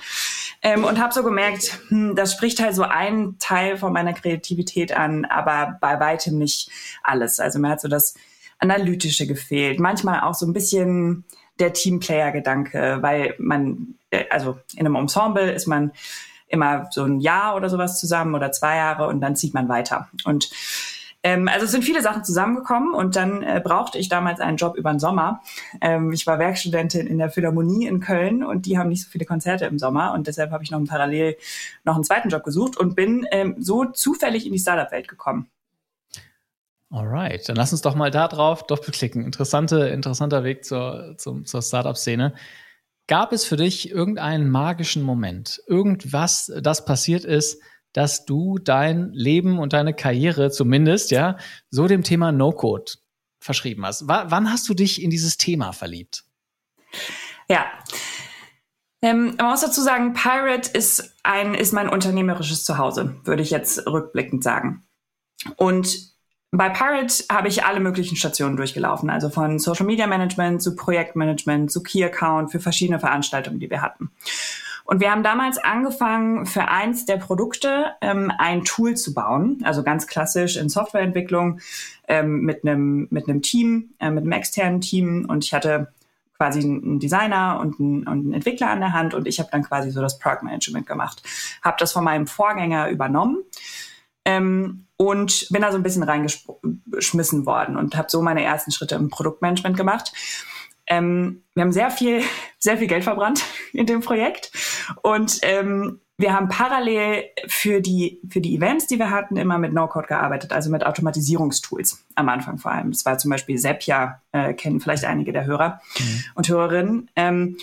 Ähm, und habe so gemerkt, hm, das spricht halt so einen Teil von meiner Kreativität an, aber bei weitem nicht alles. Also mir hat so das Analytische gefehlt, manchmal auch so ein bisschen der Teamplayer-Gedanke, weil man, äh, also in einem Ensemble ist man immer so ein Jahr oder sowas zusammen oder zwei Jahre und dann zieht man weiter. Und ähm, also es sind viele Sachen zusammengekommen und dann äh, brauchte ich damals einen Job über den Sommer. Ähm, ich war Werkstudentin in der Philharmonie in Köln und die haben nicht so viele Konzerte im Sommer und deshalb habe ich noch parallel noch einen zweiten Job gesucht und bin ähm, so zufällig in die Startup-Welt gekommen. Alright, dann lass uns doch mal da drauf doppelklicken. Interessante, interessanter Weg zur, zur, zur Startup-Szene. Gab es für dich irgendeinen magischen Moment, irgendwas, das passiert ist, dass du dein Leben und deine Karriere zumindest, ja, so dem Thema No-Code verschrieben hast. W wann hast du dich in dieses Thema verliebt? Ja. Ähm, man muss dazu sagen, Pirate ist ein, ist mein unternehmerisches Zuhause, würde ich jetzt rückblickend sagen. Und bei Pirate habe ich alle möglichen Stationen durchgelaufen, also von Social Media Management zu Projektmanagement zu Key Account für verschiedene Veranstaltungen, die wir hatten. Und wir haben damals angefangen, für eins der Produkte ähm, ein Tool zu bauen, also ganz klassisch in Softwareentwicklung ähm, mit einem mit einem Team, äh, mit einem externen Team. Und ich hatte quasi einen Designer und einen, und einen Entwickler an der Hand und ich habe dann quasi so das Product Management gemacht. Habe das von meinem Vorgänger übernommen ähm, und bin da so ein bisschen reingeschmissen worden und habe so meine ersten Schritte im Produktmanagement gemacht. Ähm, wir haben sehr viel, sehr viel Geld verbrannt in dem Projekt und ähm, wir haben parallel für die, für die Events, die wir hatten, immer mit No-Code gearbeitet, also mit Automatisierungstools am Anfang vor allem. Das war zum Beispiel Zapier, äh, kennen vielleicht einige der Hörer mhm. und Hörerinnen. Ähm,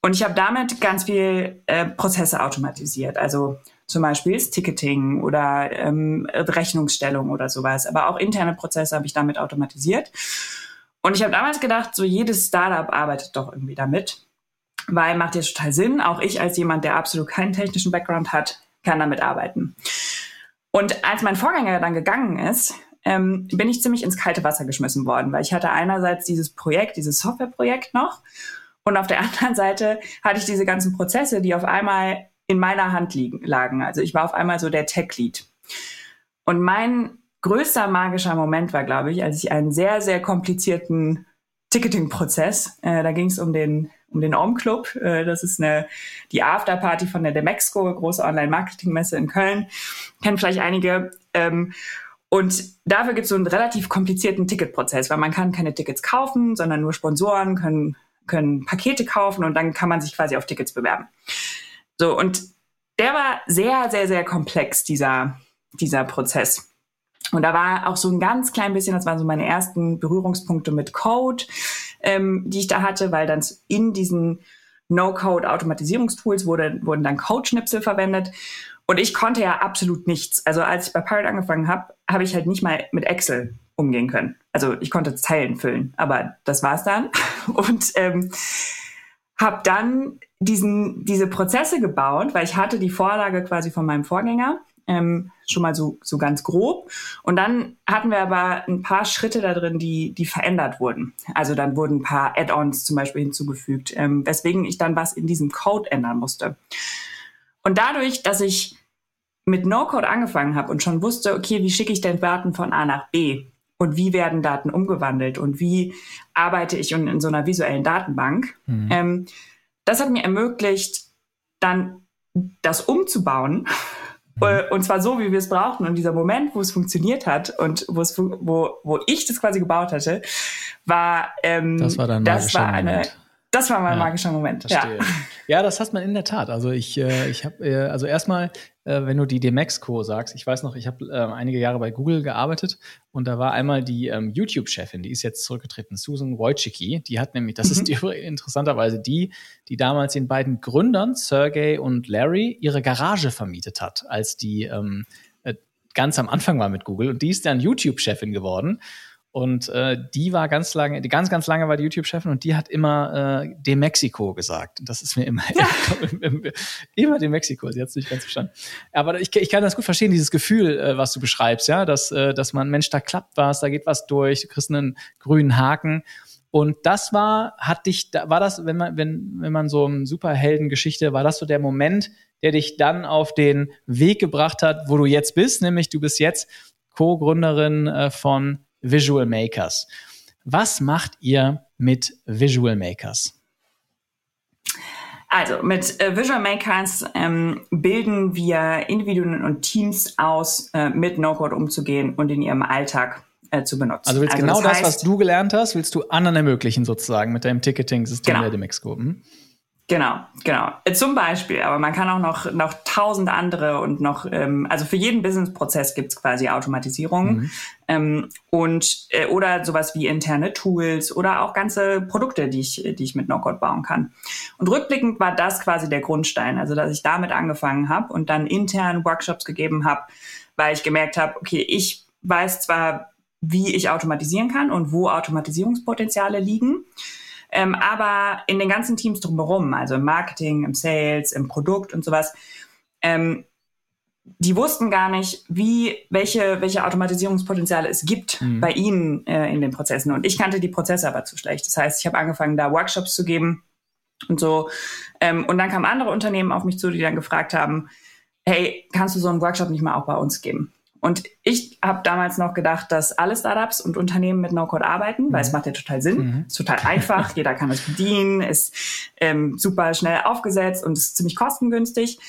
und ich habe damit ganz viel äh, Prozesse automatisiert. Also zum Beispiel das Ticketing oder ähm, Rechnungsstellung oder sowas. Aber auch interne Prozesse habe ich damit automatisiert. Und ich habe damals gedacht, so jedes Startup arbeitet doch irgendwie damit, weil macht ja total Sinn. Auch ich als jemand, der absolut keinen technischen Background hat, kann damit arbeiten. Und als mein Vorgänger dann gegangen ist, ähm, bin ich ziemlich ins kalte Wasser geschmissen worden, weil ich hatte einerseits dieses Projekt, dieses Softwareprojekt noch und auf der anderen Seite hatte ich diese ganzen Prozesse, die auf einmal in meiner Hand liegen, lagen. Also ich war auf einmal so der Tech-Lead. Und mein größter magischer Moment war, glaube ich, als ich einen sehr, sehr komplizierten Ticketing-Prozess, äh, da ging es um den um den Om Club. Äh, das ist eine die Afterparty von der Demexco, große Online-Marketing-Messe in Köln. Kennen vielleicht einige. Ähm, und dafür gibt es so einen relativ komplizierten Ticketprozess, weil man kann keine Tickets kaufen, sondern nur Sponsoren können können Pakete kaufen und dann kann man sich quasi auf Tickets bewerben. So, und der war sehr, sehr, sehr komplex, dieser, dieser Prozess. Und da war auch so ein ganz klein bisschen, das waren so meine ersten Berührungspunkte mit Code, ähm, die ich da hatte, weil dann in diesen No-Code-Automatisierungstools wurde, wurden dann Code-Schnipsel verwendet. Und ich konnte ja absolut nichts. Also als ich bei Pirate angefangen habe, habe ich halt nicht mal mit Excel umgehen können. Also ich konnte Zeilen füllen, aber das war's dann. Und ähm, habe dann diesen, diese Prozesse gebaut, weil ich hatte die Vorlage quasi von meinem Vorgänger, ähm, schon mal so, so ganz grob. Und dann hatten wir aber ein paar Schritte da drin, die, die verändert wurden. Also dann wurden ein paar Add-ons zum Beispiel hinzugefügt, ähm, weswegen ich dann was in diesem Code ändern musste. Und dadurch, dass ich mit No-Code angefangen habe und schon wusste, okay, wie schicke ich denn Daten von A nach B? Und wie werden Daten umgewandelt? Und wie arbeite ich in, in so einer visuellen Datenbank? Mhm. Ähm, das hat mir ermöglicht, dann das umzubauen. Mhm. Äh, und zwar so, wie wir es brauchten. Und dieser Moment, wo es funktioniert hat und wo, es, wo, wo ich das quasi gebaut hatte, war, ähm, das war, dann das war eine, Moment. Das war mein ja, magischer Moment. Ja. ja, das hat man in der Tat. Also ich, äh, ich habe, äh, also erstmal, äh, wenn du die Demexco sagst, ich weiß noch, ich habe äh, einige Jahre bei Google gearbeitet und da war einmal die ähm, YouTube-Chefin, die ist jetzt zurückgetreten, Susan Wojcicki, die hat nämlich, das ist die, interessanterweise die, die damals den beiden Gründern, Sergey und Larry, ihre Garage vermietet hat, als die ähm, äh, ganz am Anfang war mit Google und die ist dann YouTube-Chefin geworden. Und äh, die war ganz lange, die ganz, ganz lange war die YouTube-Chefin und die hat immer äh, de Mexico gesagt. Das ist mir immer, ja. immer de Mexico. Sie hat es nicht ganz verstanden. Aber ich, ich kann das gut verstehen, dieses Gefühl, äh, was du beschreibst, ja, dass, äh, dass man, Mensch, da klappt was, da geht was durch, du kriegst einen grünen Haken. Und das war, hat dich, da war das, wenn man, wenn, wenn man so eine Superheldengeschichte, war das so der Moment, der dich dann auf den Weg gebracht hat, wo du jetzt bist, nämlich du bist jetzt Co-Gründerin äh, von Visual Makers. Was macht ihr mit Visual Makers? Also mit äh, Visual Makers ähm, bilden wir Individuen und Teams aus, äh, mit No-Code umzugehen und in ihrem Alltag äh, zu benutzen. Also willst also genau das, heißt, das, was du gelernt hast, willst du anderen ermöglichen sozusagen mit deinem Ticketing-System genau. der Demexco. Genau, genau. Zum Beispiel, aber man kann auch noch, noch tausend andere und noch, ähm, also für jeden Businessprozess gibt's quasi Automatisierung mhm. ähm, und äh, oder sowas wie interne Tools oder auch ganze Produkte, die ich, die ich mit Knockout bauen kann. Und rückblickend war das quasi der Grundstein, also dass ich damit angefangen habe und dann intern Workshops gegeben habe, weil ich gemerkt habe, okay, ich weiß zwar, wie ich automatisieren kann und wo Automatisierungspotenziale liegen Ähm, aber in den ganzen Teams drumherum, also im Marketing, im Sales, im Produkt und sowas, ähm, die wussten gar nicht, wie, welche, welche Automatisierungspotenziale es gibt mhm. bei ihnen äh, in den Prozessen. Und ich kannte die Prozesse aber zu schlecht. Das heißt, ich habe angefangen, da Workshops zu geben und so. Ähm, und dann kamen andere Unternehmen auf mich zu, die dann gefragt haben, hey, kannst du so einen Workshop nicht mal auch bei uns geben? Und ich habe damals noch gedacht, dass alle Startups und Unternehmen mit No-Code arbeiten, mhm. weil es mhm. macht ja total Sinn, mhm. ist total einfach, jeder kann es bedienen, ist ähm, super schnell aufgesetzt und ist ziemlich kostengünstig.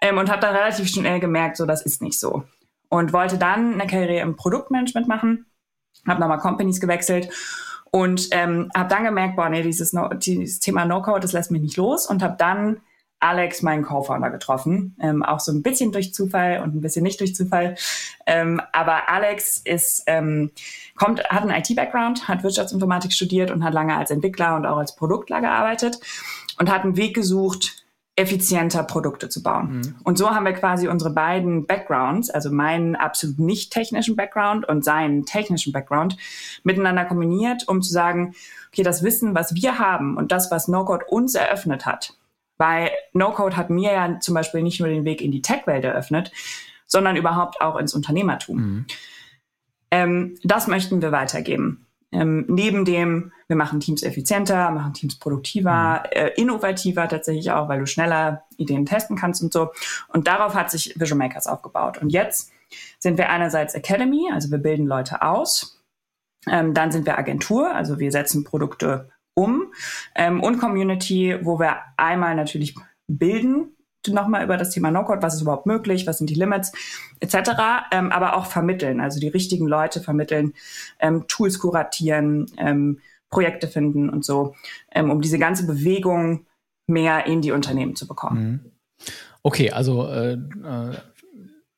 Ähm, und habe dann relativ schnell gemerkt, so das ist nicht so. Und wollte dann eine Karriere im Produktmanagement machen, habe nochmal Companies gewechselt und ähm, habe dann gemerkt, boah, nee, dieses, no dieses Thema No-Code, das lässt mich nicht los und habe dann Alex, meinen Co-Founder, getroffen. Ähm, auch so ein bisschen durch Zufall und ein bisschen nicht durch Zufall. Ähm, aber Alex ist, ähm, kommt, hat einen IT-Background, hat Wirtschaftsinformatik studiert und hat lange als Entwickler und auch als Produktler gearbeitet und hat einen Weg gesucht, effizienter Produkte zu bauen. Mhm. Und so haben wir quasi unsere beiden Backgrounds, also meinen absolut nicht technischen Background und seinen technischen Background, miteinander kombiniert, um zu sagen, okay, das Wissen, was wir haben und das, was NoCode uns eröffnet hat, weil NoCode hat mir ja zum Beispiel nicht nur den Weg in die Tech-Welt eröffnet, sondern überhaupt auch ins Unternehmertum. Mhm. Ähm, das möchten wir weitergeben. Ähm, neben dem, wir machen Teams effizienter, machen Teams produktiver, mhm. äh, innovativer tatsächlich auch, weil du schneller Ideen testen kannst und so. Und darauf hat sich Visual Makers aufgebaut. Und jetzt sind wir einerseits Academy, also wir bilden Leute aus. Ähm, dann sind wir Agentur, also wir setzen Produkte um. Ähm, und Community, wo wir einmal natürlich bilden, nochmal über das Thema No-Code, was ist überhaupt möglich, was sind die Limits etc., ähm, aber auch vermitteln, also die richtigen Leute vermitteln, ähm, Tools kuratieren, ähm, Projekte finden und so, ähm, um diese ganze Bewegung mehr in die Unternehmen zu bekommen. Mhm. Okay, also äh, äh,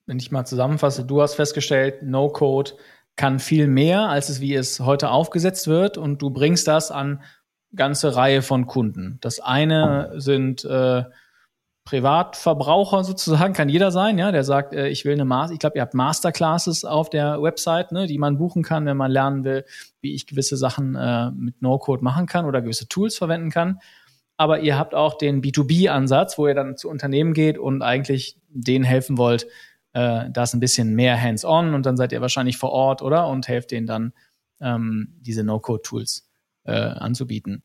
wenn ich mal zusammenfasse, du hast festgestellt, No-Code kann viel mehr, als es wie es heute aufgesetzt wird und du bringst das an ganze Reihe von Kunden. Das eine sind äh, Privatverbraucher sozusagen, kann jeder sein, ja, der sagt, äh, ich will eine Master, ich glaube, ihr habt Masterclasses auf der Website, ne, die man buchen kann, wenn man lernen will, wie ich gewisse Sachen äh, mit No-Code machen kann oder gewisse Tools verwenden kann. Aber ihr habt auch den B2B-Ansatz, wo ihr dann zu Unternehmen geht und eigentlich denen helfen wollt, äh, da ist ein bisschen mehr hands-on und dann seid ihr wahrscheinlich vor Ort, oder? Und helft denen dann, ähm, diese No-Code-Tools äh, anzubieten.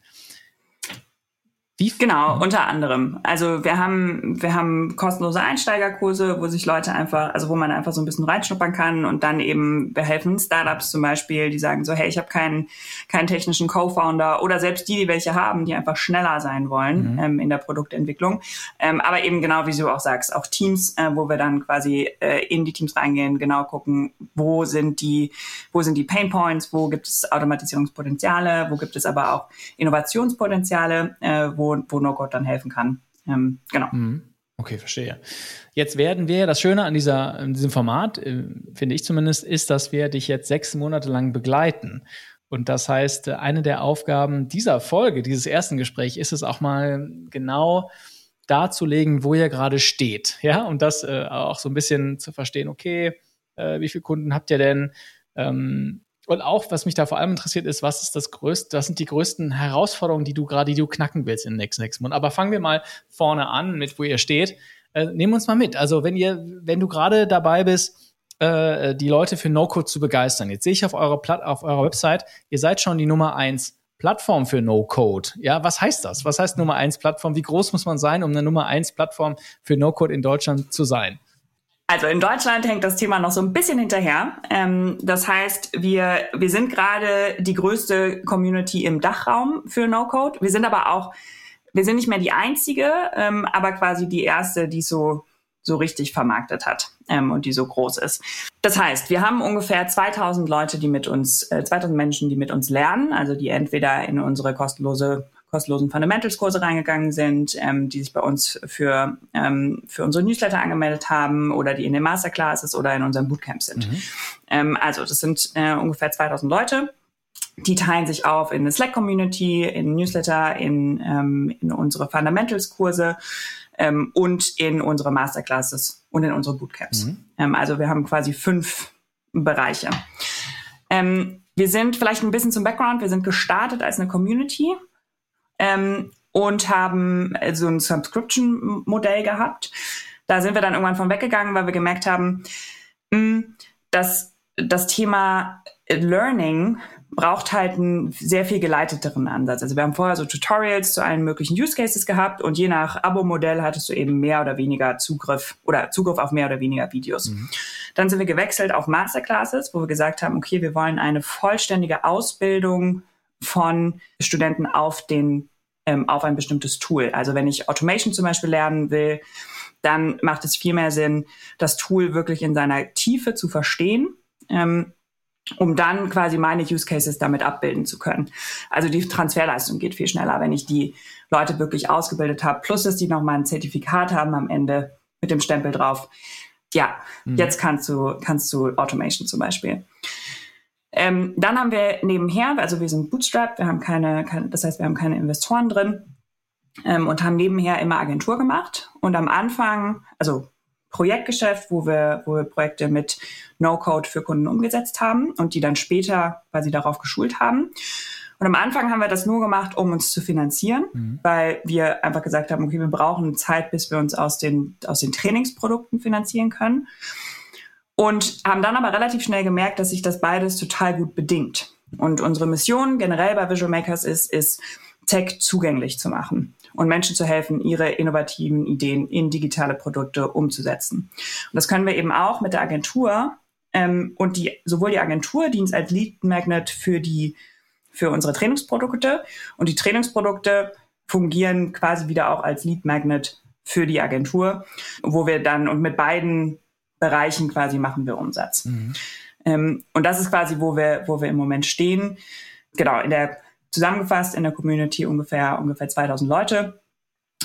Wie? Genau, unter anderem. Also wir haben, wir haben kostenlose Einsteigerkurse, wo sich Leute einfach, also wo man einfach so ein bisschen reinschnuppern kann und dann eben, wir helfen Startups zum Beispiel, die sagen so, hey, ich habe keinen, keinen technischen Co-Founder oder selbst die, die welche haben, die einfach schneller sein wollen mhm. ähm, in der Produktentwicklung. Ähm, aber eben genau, wie du auch sagst, auch Teams, äh, wo wir dann quasi äh, in die Teams reingehen, genau gucken, wo sind die, wo sind die Pain Points, wo gibt es Automatisierungspotenziale, wo gibt es aber auch Innovationspotenziale, äh, wo wo, wo No-Code dann helfen kann. Ähm, genau. Mhm. Okay, verstehe. Jetzt werden wir, das Schöne an, dieser, diesem Format, äh, finde ich zumindest, ist, dass wir dich jetzt sechs Monate lang begleiten. Und das heißt, eine der Aufgaben dieser Folge, dieses ersten Gesprächs, ist es auch mal genau darzulegen, wo ihr gerade steht. Ja, und das äh, auch so ein bisschen zu verstehen, okay, äh, wie viele Kunden habt ihr denn? Ähm, und auch, was mich da vor allem interessiert, ist, was ist das größte, was sind die größten Herausforderungen, die du gerade, die du knacken willst in den nächsten sechs Monaten. Aber fangen wir mal vorne an, mit wo ihr steht. Äh, nehmen uns mal mit. Also wenn ihr, wenn du gerade dabei bist, äh, die Leute für No-Code zu begeistern. Jetzt sehe ich auf eurer, Platt, auf eurer Website, ihr seid schon die Nummer eins Plattform für No-Code. Ja, was heißt das? Was heißt Nummer eins Plattform? Wie groß muss man sein, um eine Nummer eins Plattform für No-Code in Deutschland zu sein? Also in Deutschland hängt das Thema noch so ein bisschen hinterher. Ähm, das heißt, wir, wir sind gerade die größte Community im Dachraum für No-Code. Wir sind aber auch, wir sind nicht mehr die einzige, ähm, aber quasi die erste, die so so richtig vermarktet hat ähm, und die so groß ist. Das heißt, wir haben ungefähr 2000 Leute, die mit uns, äh, 2000 Menschen, die mit uns lernen, also die entweder in unsere kostenlose kostenlosen Fundamentals-Kurse reingegangen sind, ähm, die sich bei uns für, ähm, für unsere Newsletter angemeldet haben oder die in den Masterclasses oder in unserem Bootcamp sind. Mhm. Ähm, also das sind äh, ungefähr 2000 Leute. Die teilen sich auf in eine Slack-Community, in Newsletter, in, ähm, in unsere Fundamentals-Kurse ähm, und in unsere Masterclasses und in unsere Bootcamps. Mhm. Ähm, also wir haben quasi fünf Bereiche. Ähm, wir sind vielleicht ein bisschen zum Background. Wir sind gestartet als eine Community ähm, und haben so ein Subscription-Modell gehabt. Da sind wir dann irgendwann von weggegangen, weil wir gemerkt haben, mh, hm, dass das Thema Learning braucht halt einen sehr viel geleiteteren Ansatz. Also wir haben vorher so Tutorials zu allen möglichen Use Cases gehabt und je nach Abo-Modell hattest du eben mehr oder weniger Zugriff oder Zugriff auf mehr oder weniger Videos. Mhm. Dann sind wir gewechselt auf Masterclasses, wo wir gesagt haben, okay, wir wollen eine vollständige Ausbildung von Studenten auf den ähm, auf ein bestimmtes Tool. Also wenn ich Automation zum Beispiel lernen will, dann macht es viel mehr Sinn, das Tool wirklich in seiner Tiefe zu verstehen. Ähm, um dann quasi meine Use Cases damit abbilden zu können. Also die Transferleistung geht viel schneller, wenn ich die Leute wirklich ausgebildet habe, plus dass die nochmal ein Zertifikat haben am Ende mit dem Stempel drauf. Ja, mhm. jetzt kannst du, kannst du Automation zum Beispiel. Ähm, dann haben wir nebenher, also wir sind Bootstrap, wir haben keine, keine das heißt, wir haben keine Investoren drin ähm, und haben nebenher immer Agentur gemacht. Und am Anfang, also Projektgeschäft, wo wir, wo wir Projekte mit No-Code für Kunden umgesetzt haben und die dann später quasi darauf geschult haben. Und am Anfang haben wir das nur gemacht, um uns zu finanzieren, mhm. weil wir einfach gesagt haben, okay, wir brauchen Zeit, bis wir uns aus den, aus den Trainingsprodukten finanzieren können. Und haben dann aber relativ schnell gemerkt, dass sich das beides total gut bedingt. Und unsere Mission generell bei Visual Makers ist, ist Tech zugänglich zu machen und Menschen zu helfen, ihre innovativen Ideen in digitale Produkte umzusetzen. Und das können wir eben auch mit der Agentur ähm, und die sowohl die Agentur dient als Lead Magnet für die für unsere Trainingsprodukte und die Trainingsprodukte fungieren quasi wieder auch als Lead Magnet für die Agentur, wo wir dann und mit beiden Bereichen quasi machen wir Umsatz. Mhm. Ähm, und das ist quasi, wo wir, wo wir im Moment stehen. Genau, in der zusammengefasst in der Community ungefähr, ungefähr 2000 Leute.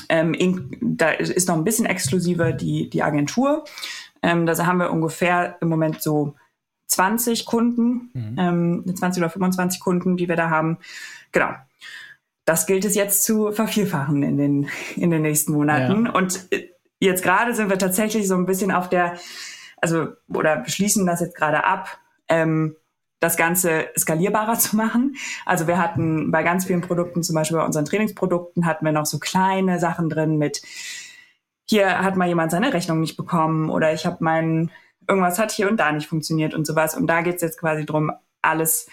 Ähm, in, da ist noch ein bisschen exklusiver die, die Agentur. Ähm, da haben wir ungefähr im Moment so 20 Kunden, mhm. ähm, 20 oder 25 Kunden, die wir da haben. Genau. Das gilt es jetzt zu vervielfachen in den, in den nächsten Monaten. Ja. Und äh, jetzt gerade sind wir tatsächlich so ein bisschen auf der, also, oder schließen das jetzt gerade ab, ähm, das Ganze skalierbarer zu machen. Also wir hatten bei ganz vielen Produkten, zum Beispiel bei unseren Trainingsprodukten, hatten wir noch so kleine Sachen drin mit, hier hat mal jemand seine Rechnung nicht bekommen oder ich habe mein, irgendwas hat hier und da nicht funktioniert und sowas. Und da geht es jetzt quasi drum, alles,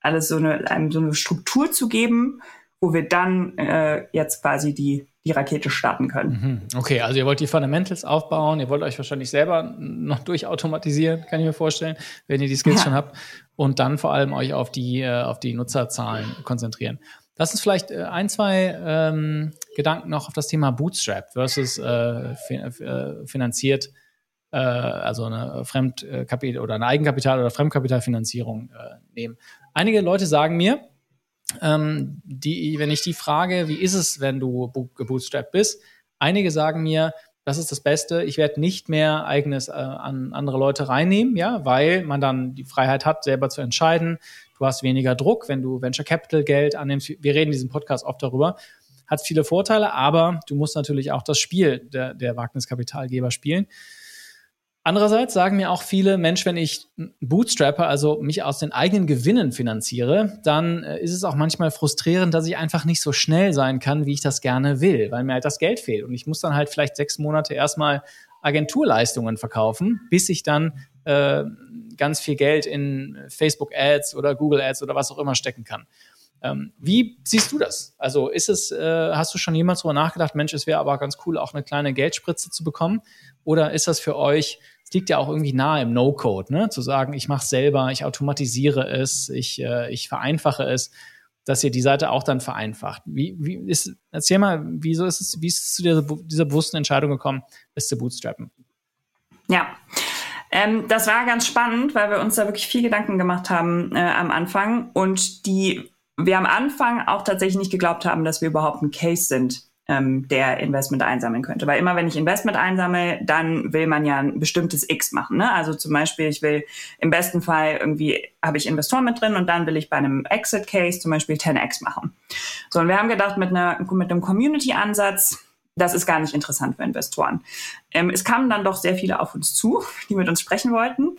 alles so eine, so eine Struktur zu geben, wo wir dann äh, jetzt quasi die die Rakete starten können. Mhm. Okay, also ihr wollt die Fundamentals aufbauen, ihr wollt euch wahrscheinlich selber noch durchautomatisieren, kann ich mir vorstellen, wenn ihr die Skills ja. schon habt und dann vor allem euch auf die, äh, auf die Nutzerzahlen konzentrieren. Lass uns vielleicht äh, ein, zwei ähm, Gedanken noch auf das Thema Bootstrap versus äh, äh finanziert, äh, also eine Fremdkapital oder eine Eigenkapital- oder Fremdkapitalfinanzierung äh, nehmen. Einige Leute sagen mir, ähm, die, wenn ich die frage, wie ist es, wenn du gebootstrapped bist? Einige sagen mir, das ist das Beste. Ich werde nicht mehr eigenes äh, an andere Leute reinnehmen, ja, weil man dann die Freiheit hat, selber zu entscheiden. Du hast weniger Druck, wenn du Venture Capital Geld annimmst. Wir reden in diesem Podcast oft darüber. Hat viele Vorteile, aber du musst natürlich auch das Spiel der, der Wagniskapitalgeber spielen. Andererseits sagen mir auch viele, Mensch, wenn ich Bootstrapper, also mich aus den eigenen Gewinnen finanziere, dann äh, ist es auch manchmal frustrierend, dass ich einfach nicht so schnell sein kann, wie ich das gerne will, weil mir halt das Geld fehlt. Und ich muss dann halt vielleicht sechs Monate erstmal Agenturleistungen verkaufen, bis ich dann äh, ganz viel Geld in Facebook Ads oder Google Ads oder was auch immer stecken kann. Ähm, wie siehst du das? Also ist es, äh, hast du schon jemals darüber nachgedacht, Mensch, es wäre aber ganz cool, auch eine kleine Geldspritze zu bekommen? Oder ist das für euch, es liegt ja auch irgendwie nahe im No-Code, ne? zu sagen, ich mache es selber, ich automatisiere es, ich, äh, ich vereinfache es, dass ihr die Seite auch dann vereinfacht. Wie, wie ist, erzähl mal, wieso ist es, wie ist es zu dieser, dieser bewussten Entscheidung gekommen, es zu bootstrappen? Ja, ähm, das war ganz spannend, weil wir uns da wirklich viel Gedanken gemacht haben äh, am Anfang und die wir am Anfang auch tatsächlich nicht geglaubt haben, dass wir überhaupt ein Case sind, ähm, der Investment einsammeln könnte. Weil immer wenn ich Investment einsammle, dann will man ja ein bestimmtes X machen. Ne? Also zum Beispiel, ich will im besten Fall irgendwie, habe ich Investoren mit drin und dann will ich bei einem Exit Case zum Beispiel 10x machen. So, und wir haben gedacht, mit, einer, mit einem Community-Ansatz, das ist gar nicht interessant für Investoren. Ähm, es kamen dann doch sehr viele auf uns zu, die mit uns sprechen wollten.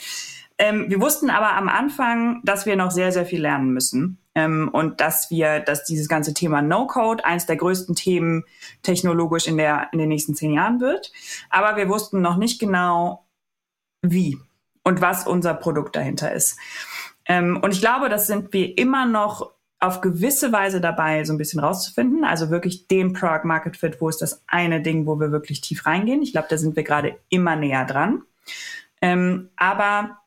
Ähm, wir wussten aber am Anfang, dass wir noch sehr, sehr viel lernen müssen ähm, und dass wir, dass dieses ganze Thema No-Code eins der größten Themen technologisch in der in den nächsten zehn Jahren wird. Aber wir wussten noch nicht genau, wie und was unser Produkt dahinter ist. Ähm, und ich glaube, das sind wir immer noch auf gewisse Weise dabei, so ein bisschen rauszufinden. Also wirklich den Product Market Fit, wo ist das eine Ding, wo wir wirklich tief reingehen. Ich glaube, da sind wir gerade immer näher dran. Ähm, aber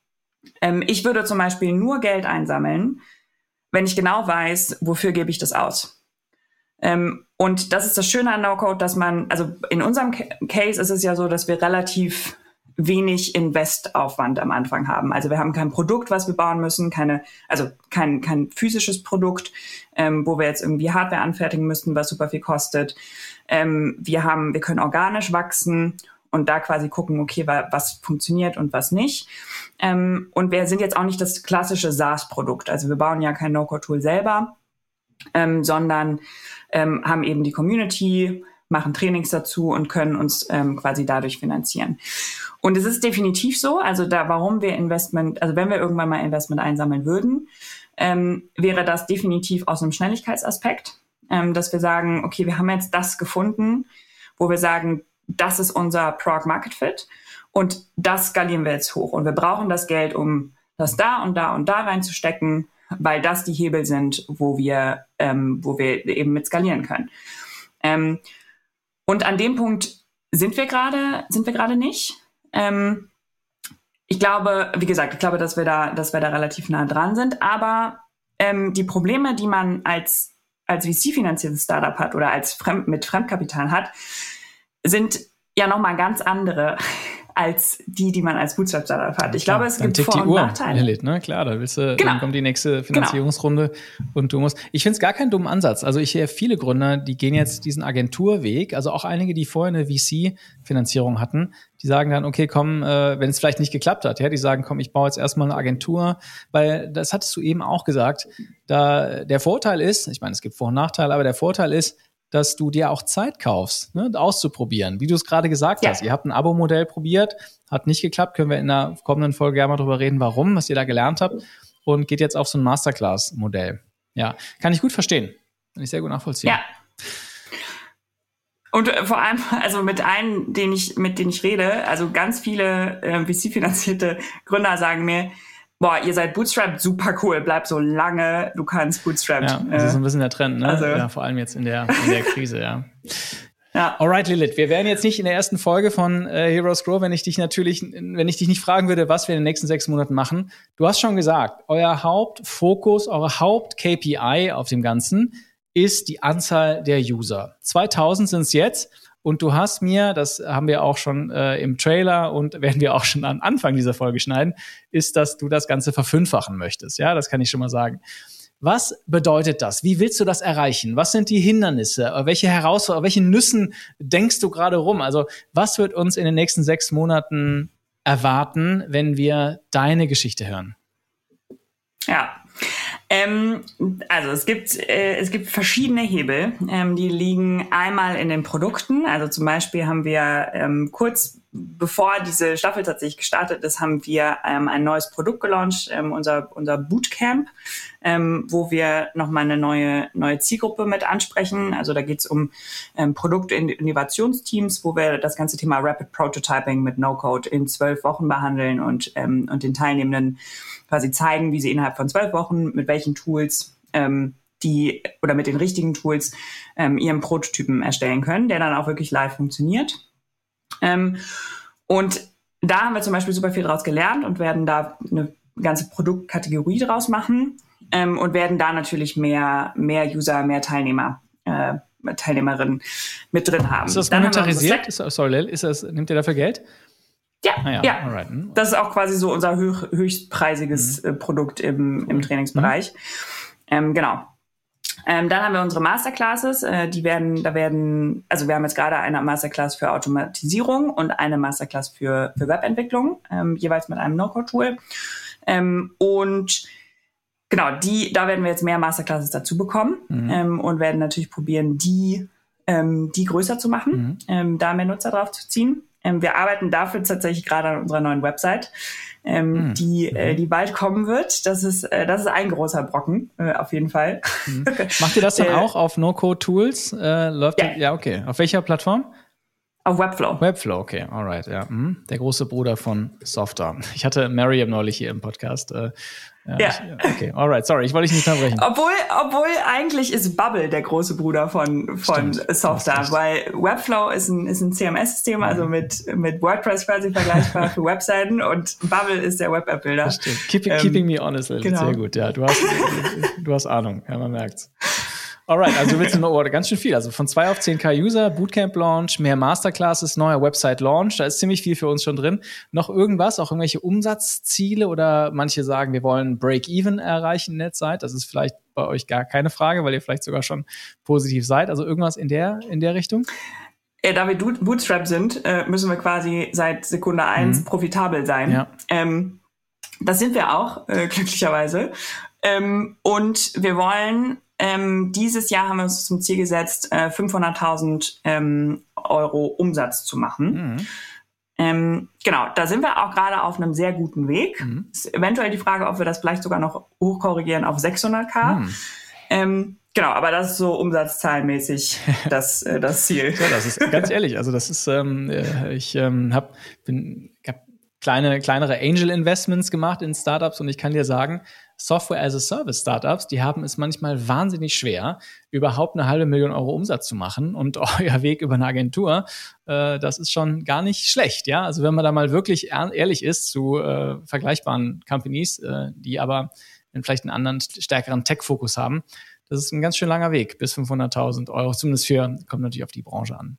ähm, ich würde zum Beispiel nur Geld einsammeln, wenn ich genau weiß, wofür gebe ich das aus. Ähm, und das ist das Schöne an No-Code, dass man, also in unserem Case ist es ja so, dass wir relativ wenig Investaufwand am Anfang haben. Also wir haben kein Produkt, was wir bauen müssen, keine, also kein, kein physisches Produkt, ähm, wo wir jetzt irgendwie Hardware anfertigen müssten, was super viel kostet. Ähm, wir haben, wir können organisch wachsen und da quasi gucken, okay, was funktioniert und was nicht. Ähm, und wir sind jetzt auch nicht das klassische SaaS-Produkt. Also wir bauen ja kein No-Code-Tool selber, ähm, sondern ähm, haben eben die Community, machen Trainings dazu und können uns ähm, quasi dadurch finanzieren. Und es ist definitiv so, also da, warum wir Investment, also wenn wir irgendwann mal Investment einsammeln würden, ähm, wäre das definitiv aus einem Schnelligkeitsaspekt, ähm, dass wir sagen, okay, wir haben jetzt das gefunden, wo wir sagen, das ist unser Product Market Fit und das skalieren wir jetzt hoch. Und wir brauchen das Geld, um das da und da und da reinzustecken, weil das die Hebel sind, wo wir, ähm, wo wir eben mit skalieren können. Ähm, und an dem Punkt sind wir gerade, sind wir gerade nicht. Ähm, ich glaube, wie gesagt, ich glaube, dass wir da, dass wir da relativ nah dran sind. Aber ähm, die Probleme, die man als als VC-finanziertes Startup hat oder als Fremd, mit Fremdkapital hat, sind ja nochmal ganz andere als die, die man als Bootstrap-Startup hat. Ich glaube, es dann gibt Vor- und Uhr, Nachteile. Lilith, ne? Klar, da willst du, genau. dann kommt die nächste Finanzierungsrunde genau. und du musst. Ich finde es gar keinen dummen Ansatz. Also ich sehe viele Gründer, die gehen jetzt diesen Agenturweg, also auch einige, die vorher eine VC-Finanzierung hatten, die sagen dann, okay, komm, äh, wenn es vielleicht nicht geklappt hat, ja, die sagen, komm, ich baue jetzt erstmal eine Agentur, weil das hattest du eben auch gesagt, da der Vorteil ist, ich meine, es gibt Vor- und Nachteile, aber der Vorteil ist, dass du dir auch Zeit kaufst, ne, auszuprobieren. Wie du es gerade gesagt ja. hast, ihr habt ein Abo-Modell probiert, hat nicht geklappt, können wir in der kommenden Folge gerne mal drüber reden, warum, was ihr da gelernt habt und geht jetzt auf so ein Masterclass-Modell. Ja, kann ich gut verstehen. Kann ich sehr gut nachvollziehen. Ja. Und äh, vor allem, also mit allen, denen ich, mit denen ich rede, also ganz viele äh, VC-finanzierte Gründer sagen mir, boah, ihr seid Bootstrap, super cool, bleib so lange, du kannst Bootstrap. Ja, das ist so ein bisschen der Trend, ne? Also, ja, vor allem jetzt in der, in der Krise, ja. Ja. Alright, Lilith, wir wären jetzt nicht in der ersten Folge von äh, Heroes Grow, wenn ich dich natürlich, wenn ich dich nicht fragen würde, was wir in den nächsten sechs Monaten machen. Du hast schon gesagt, euer Hauptfokus, eure Haupt-KPI auf dem Ganzen ist die Anzahl der User. 2000 sind es jetzt. Und du hast mir, das haben wir auch schon äh, im Trailer und werden wir auch schon am Anfang dieser Folge schneiden, ist, dass du das Ganze verfünffachen möchtest. Ja, das kann ich schon mal sagen. Was bedeutet das? Wie willst du das erreichen? Was sind die Hindernisse? Welche Herausforderungen, welche Nüssen denkst du gerade rum? Also, was wird uns in den nächsten sechs Monaten erwarten, wenn wir deine Geschichte hören? Ja, ähm, also es gibt, äh, es gibt verschiedene Hebel, ähm, die liegen einmal in den Produkten. Also zum Beispiel haben wir ähm, kurz bevor diese Staffel tatsächlich gestartet ist, haben wir ähm, ein neues Produkt gelauncht, ähm, unser, unser Bootcamp, ähm, wo wir nochmal eine neue, neue Zielgruppe mit ansprechen. Also da geht es um ähm, Produktinnovationsteams, wo wir das ganze Thema Rapid Prototyping mit No-Code in zwölf Wochen behandeln und, ähm, und den Teilnehmenden quasi zeigen, wie sie innerhalb von zwölf Wochen mit welchen Tools ähm, die oder mit den richtigen Tools ähm, ihren Prototypen erstellen können, der dann auch wirklich live funktioniert. Ähm, und da haben wir zum Beispiel super viel draus gelernt und werden da eine ganze Produktkategorie draus machen ähm, und werden da natürlich mehr, mehr User, mehr Teilnehmer, äh, Teilnehmerinnen mit drin haben. Ist das monetarisiert? Ist, sorry, ist das, nimmt ihr dafür Geld? Ja, ah, ja. ja. Hm. Das ist auch quasi so unser höch, höchstpreisiges mhm. äh, Produkt im, im Trainingsbereich. Mhm. Ähm, genau. Ähm, dann haben wir unsere Masterclasses, äh, die werden, da werden, also wir haben jetzt gerade eine Masterclass für Automatisierung und eine Masterclass für, für Webentwicklung, ähm, jeweils mit einem No-Code-Tool. Ähm, und genau, die, da werden wir jetzt mehr Masterclasses dazu bekommen mhm. ähm, und werden natürlich probieren, die, ähm, die größer zu machen, mhm. ähm, da mehr Nutzer drauf zu ziehen. Ähm, wir arbeiten dafür tatsächlich gerade an unserer neuen Website, ähm, mhm. die, äh, die bald kommen wird. Das ist, äh, das ist ein großer Brocken, äh, auf jeden Fall. Mhm. Macht ihr das dann äh, auch auf No-Code-Tools? Äh, läuft ja. ja, okay. Auf welcher Plattform? Auf Webflow. Webflow, okay, alright, ja. Mhm. Der große Bruder von Softer. Ich hatte Mariam neulich hier im Podcast. Ja. ja. Ich, okay, alright, sorry, ich wollte dich nicht unterbrechen. Obwohl, obwohl eigentlich ist Bubble der große Bruder von, von Softer, weil Webflow ist ein, ist ein CMS-System, also mhm. also mit, mit WordPress quasi vergleichbar für Webseiten und Bubble ist der Web-App-Builder. Keep, ähm, keeping me honest, genau. sehr gut, ja. Du hast, du hast Ahnung, ja, man merkt's. Alright, also du willst nur oh, ganz schön viel. Also von 2 auf 10k User, Bootcamp Launch, mehr Masterclasses, neuer Website Launch, da ist ziemlich viel für uns schon drin. Noch irgendwas, auch irgendwelche Umsatzziele oder manche sagen, wir wollen Break-Even erreichen in der Zeit. Das ist vielleicht bei euch gar keine Frage, weil ihr vielleicht sogar schon positiv seid. Also irgendwas in der, in der Richtung? Ja, da wir Bootstrap sind, äh, müssen wir quasi seit Sekunde eins mhm. profitabel sein. Ja. Ähm, das sind wir auch, äh, glücklicherweise. Ähm, und wir wollen ähm, dieses Jahr haben wir uns zum Ziel gesetzt, äh, 500.000 ähm, Euro Umsatz zu machen. Mhm. Ähm, genau, da sind wir auch gerade auf einem sehr guten Weg. Mhm. Ist eventuell die Frage, ob wir das vielleicht sogar noch hochkorrigieren auf 600k. Mhm. Ähm, genau, aber das ist so umsatzzahlenmäßig das, äh, das Ziel. Ja, das ist ganz ehrlich. Also das ist, ähm, äh, ich ähm, hab, bin, kleine, kleinere Angel Investments gemacht in Startups und ich kann dir sagen, Software as a Service Startups, die haben es manchmal wahnsinnig schwer, überhaupt eine halbe Million Euro Umsatz zu machen und euer Weg über eine Agentur, äh, das ist schon gar nicht schlecht, ja. Also wenn man da mal wirklich ehrlich ist zu äh, vergleichbaren Companies, äh, die aber vielleicht einen anderen stärkeren Tech-Fokus haben, das ist ein ganz schön langer Weg bis 500.000 Euro, zumindest für, kommt natürlich auf die Branche an.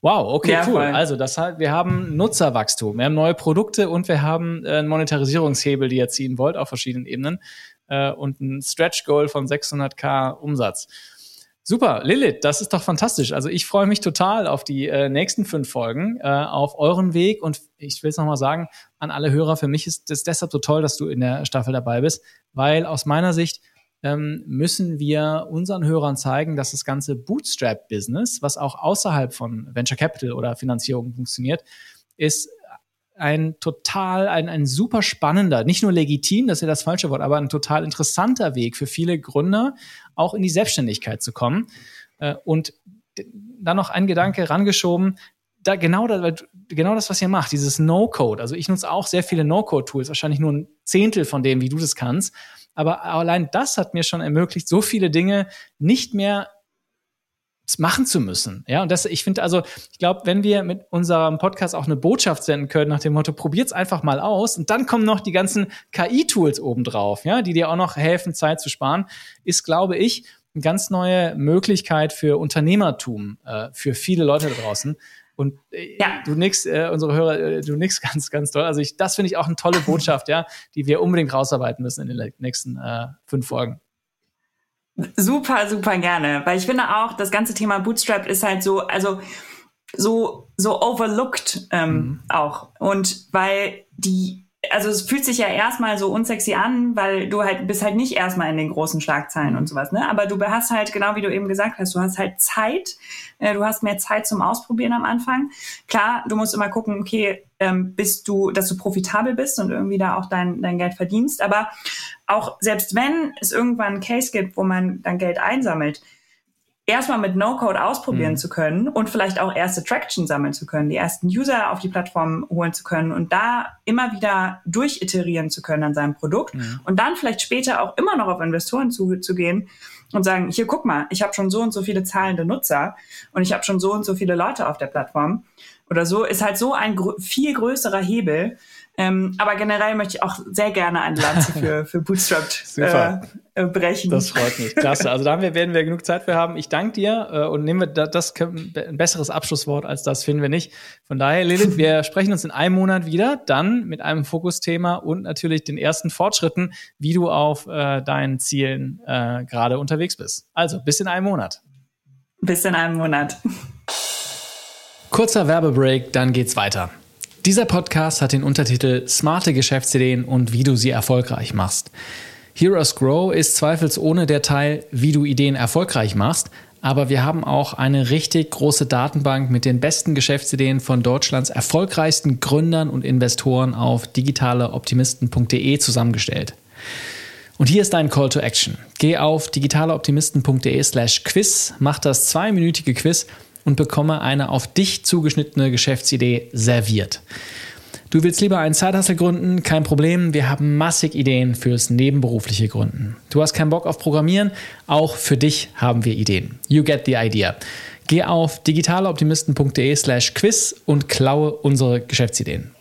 Wow, okay, ja, cool. Voll. Also das heißt, wir haben Nutzerwachstum, wir haben neue Produkte und wir haben äh, einen Monetarisierungshebel, die ihr ziehen wollt auf verschiedenen Ebenen äh, und ein Stretch Goal von 600k Umsatz. Super, Lilith, das ist doch fantastisch. Also ich freue mich total auf die äh, nächsten fünf Folgen, äh, auf euren Weg und ich will es nochmal sagen an alle Hörer, für mich ist es deshalb so toll, dass du in der Staffel dabei bist, weil aus meiner Sicht ähm, müssen wir unseren Hörern zeigen, dass das ganze Bootstrap-Business, was auch außerhalb von Venture Capital oder Finanzierung funktioniert, ist ein total, ein, ein super spannender, nicht nur legitim, das ist ja das falsche Wort, aber ein total interessanter Weg für viele Gründer, auch in die Selbstständigkeit zu kommen. Äh, und dann noch ein Gedanke rangeschoben, da genau das, genau das, was ihr macht, dieses No-Code. Also ich nutze auch sehr viele No-Code-Tools, wahrscheinlich nur ein Zehntel von dem, wie du das kannst. Aber allein das hat mir schon ermöglicht, so viele Dinge nicht mehr machen zu müssen. Ja, und das, ich finde also, ich glaube, wenn wir mit unserem Podcast auch eine Botschaft senden können nach dem Motto, probiert's einfach mal aus und dann kommen noch die ganzen KI-Tools obendrauf, ja, die dir auch noch helfen, Zeit zu sparen, ist, glaube ich, eine ganz neue Möglichkeit für Unternehmertum, äh, für viele Leute da draußen. Und äh, ja. du nix, äh, unsere Hörer, äh, du nix ganz, ganz toll. Also ich, das finde ich auch eine tolle Botschaft, ja, die wir unbedingt rausarbeiten müssen in den nächsten äh, fünf Folgen. Super, super gerne, weil ich finde auch, das ganze Thema Bootstrap ist halt so, also so so overlooked ähm, mhm. auch und weil die also es fühlt sich ja erstmal so unsexy an, weil du halt bist halt nicht erstmal in den großen Schlagzeilen und sowas, ne? Aber du hast halt, genau wie du eben gesagt hast, du hast halt Zeit, äh, du hast mehr Zeit zum Ausprobieren am Anfang. Klar, du musst immer gucken, okay, ähm, bist du, dass du profitabel bist und irgendwie da auch dein, dein Geld verdienst. Aber auch selbst wenn es irgendwann einen Case gibt, wo man dann Geld einsammelt, erstmal mit No-Code ausprobieren mhm. zu können und vielleicht auch erste Traction sammeln zu können, die ersten User auf die Plattform holen zu können und da immer wieder durchiterieren zu können an seinem Produkt mhm. und dann vielleicht später auch immer noch auf Investoren zu, zu gehen und sagen, hier guck mal, ich habe schon so und so viele zahlende Nutzer und ich habe schon so und so viele Leute auf der Plattform oder so, ist halt so ein gr viel größerer Hebel, ähm, aber generell möchte ich auch sehr gerne eine Lanze für, für Bootstrapped äh, äh, brechen. Das freut mich. Klasse. Also da werden wir genug Zeit für haben. Ich danke dir äh, und nehmen wir das, das ein besseres Abschlusswort als das finden wir nicht. Von daher, Lilith, wir sprechen uns in einem Monat wieder, dann mit einem Fokusthema und natürlich den ersten Fortschritten, wie du auf äh, deinen Zielen äh, gerade unterwegs bist. Also bis in einem Monat. Bis in einem Monat. Kurzer Werbebreak, dann geht's weiter. Dieser Podcast hat den Untertitel Smarte Geschäftsideen und wie du sie erfolgreich machst. Heroes Grow ist zweifelsohne der Teil, wie du Ideen erfolgreich machst, aber wir haben auch eine richtig große Datenbank mit den besten Geschäftsideen von Deutschlands erfolgreichsten Gründern und Investoren auf digitaleoptimisten.de zusammengestellt. Und hier ist dein Call to Action. Geh auf digitaleoptimisten.de slash quiz, mach das zweiminütige Quiz und bekomme eine auf dich zugeschnittene Geschäftsidee serviert. Du willst lieber einen Zeithassel gründen? Kein Problem. Wir haben massig Ideen fürs nebenberufliche Gründen. Du hast keinen Bock auf Programmieren? Auch für dich haben wir Ideen. You get the idea. Geh auf digitaleoptimisten.de slash quiz und klaue unsere Geschäftsideen.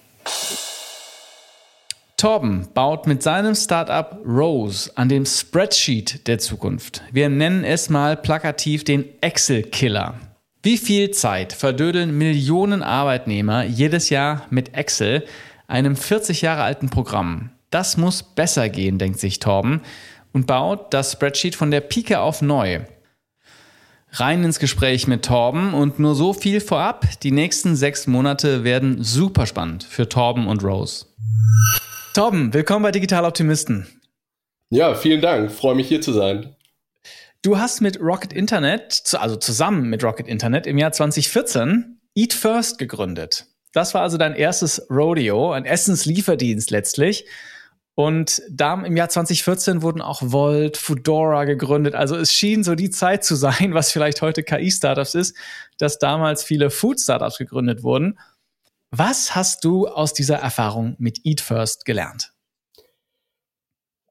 Torben baut mit seinem Startup Rose an dem Spreadsheet der Zukunft. Wir nennen es mal plakativ den Excel-Killer. Wie viel Zeit verdödeln Millionen Arbeitnehmer jedes Jahr mit Excel, einem 40 Jahre alten Programm? Das muss besser gehen, denkt sich Torben und baut das Spreadsheet von der Pike auf neu. Rein ins Gespräch mit Torben und nur so viel vorab. Die nächsten sechs Monate werden super spannend für Torben und Rose. Torben, willkommen bei Digital Optimisten. Ja, vielen Dank. Freue mich hier zu sein. Du hast mit Rocket Internet, also zusammen mit Rocket Internet im Jahr 2014 Eat First gegründet. Das war also dein erstes Rodeo, ein Essenslieferdienst letztlich. Und da im Jahr 2014 wurden auch Volt, Foodora gegründet. Also es schien so die Zeit zu sein, was vielleicht heute KI-Startups ist, dass damals viele Food-Startups gegründet wurden. Was hast du aus dieser Erfahrung mit Eat First gelernt?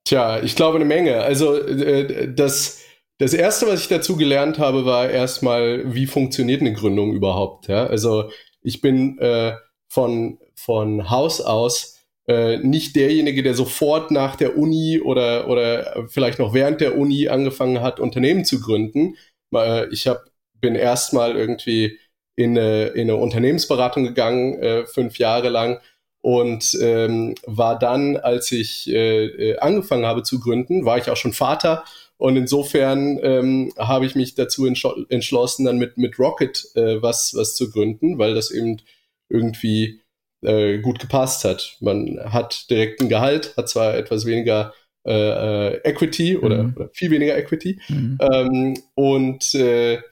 Tja, ich glaube eine Menge. Also äh, das das erste, was ich dazu gelernt habe, war erstmal, wie funktioniert eine Gründung überhaupt. Ja? Also ich bin äh, von, von Haus aus äh, nicht derjenige, der sofort nach der Uni oder, oder vielleicht noch während der Uni angefangen hat, Unternehmen zu gründen. Äh, ich hab, bin erstmal irgendwie in eine, in eine Unternehmensberatung gegangen, äh, fünf Jahre lang und ähm, war dann, als ich äh, äh angefangen habe zu gründen, war ich auch schon Vater und insofern ähm, habe ich mich dazu entschlossen, dann mit, mit Rocket äh, was, was zu gründen, weil das eben irgendwie äh, gut gepasst hat. Man hat direkt ein Gehalt, hat zwar etwas weniger äh, äh Equity oder, mhm. oder, viel weniger Equity mhm. ähm, und äh,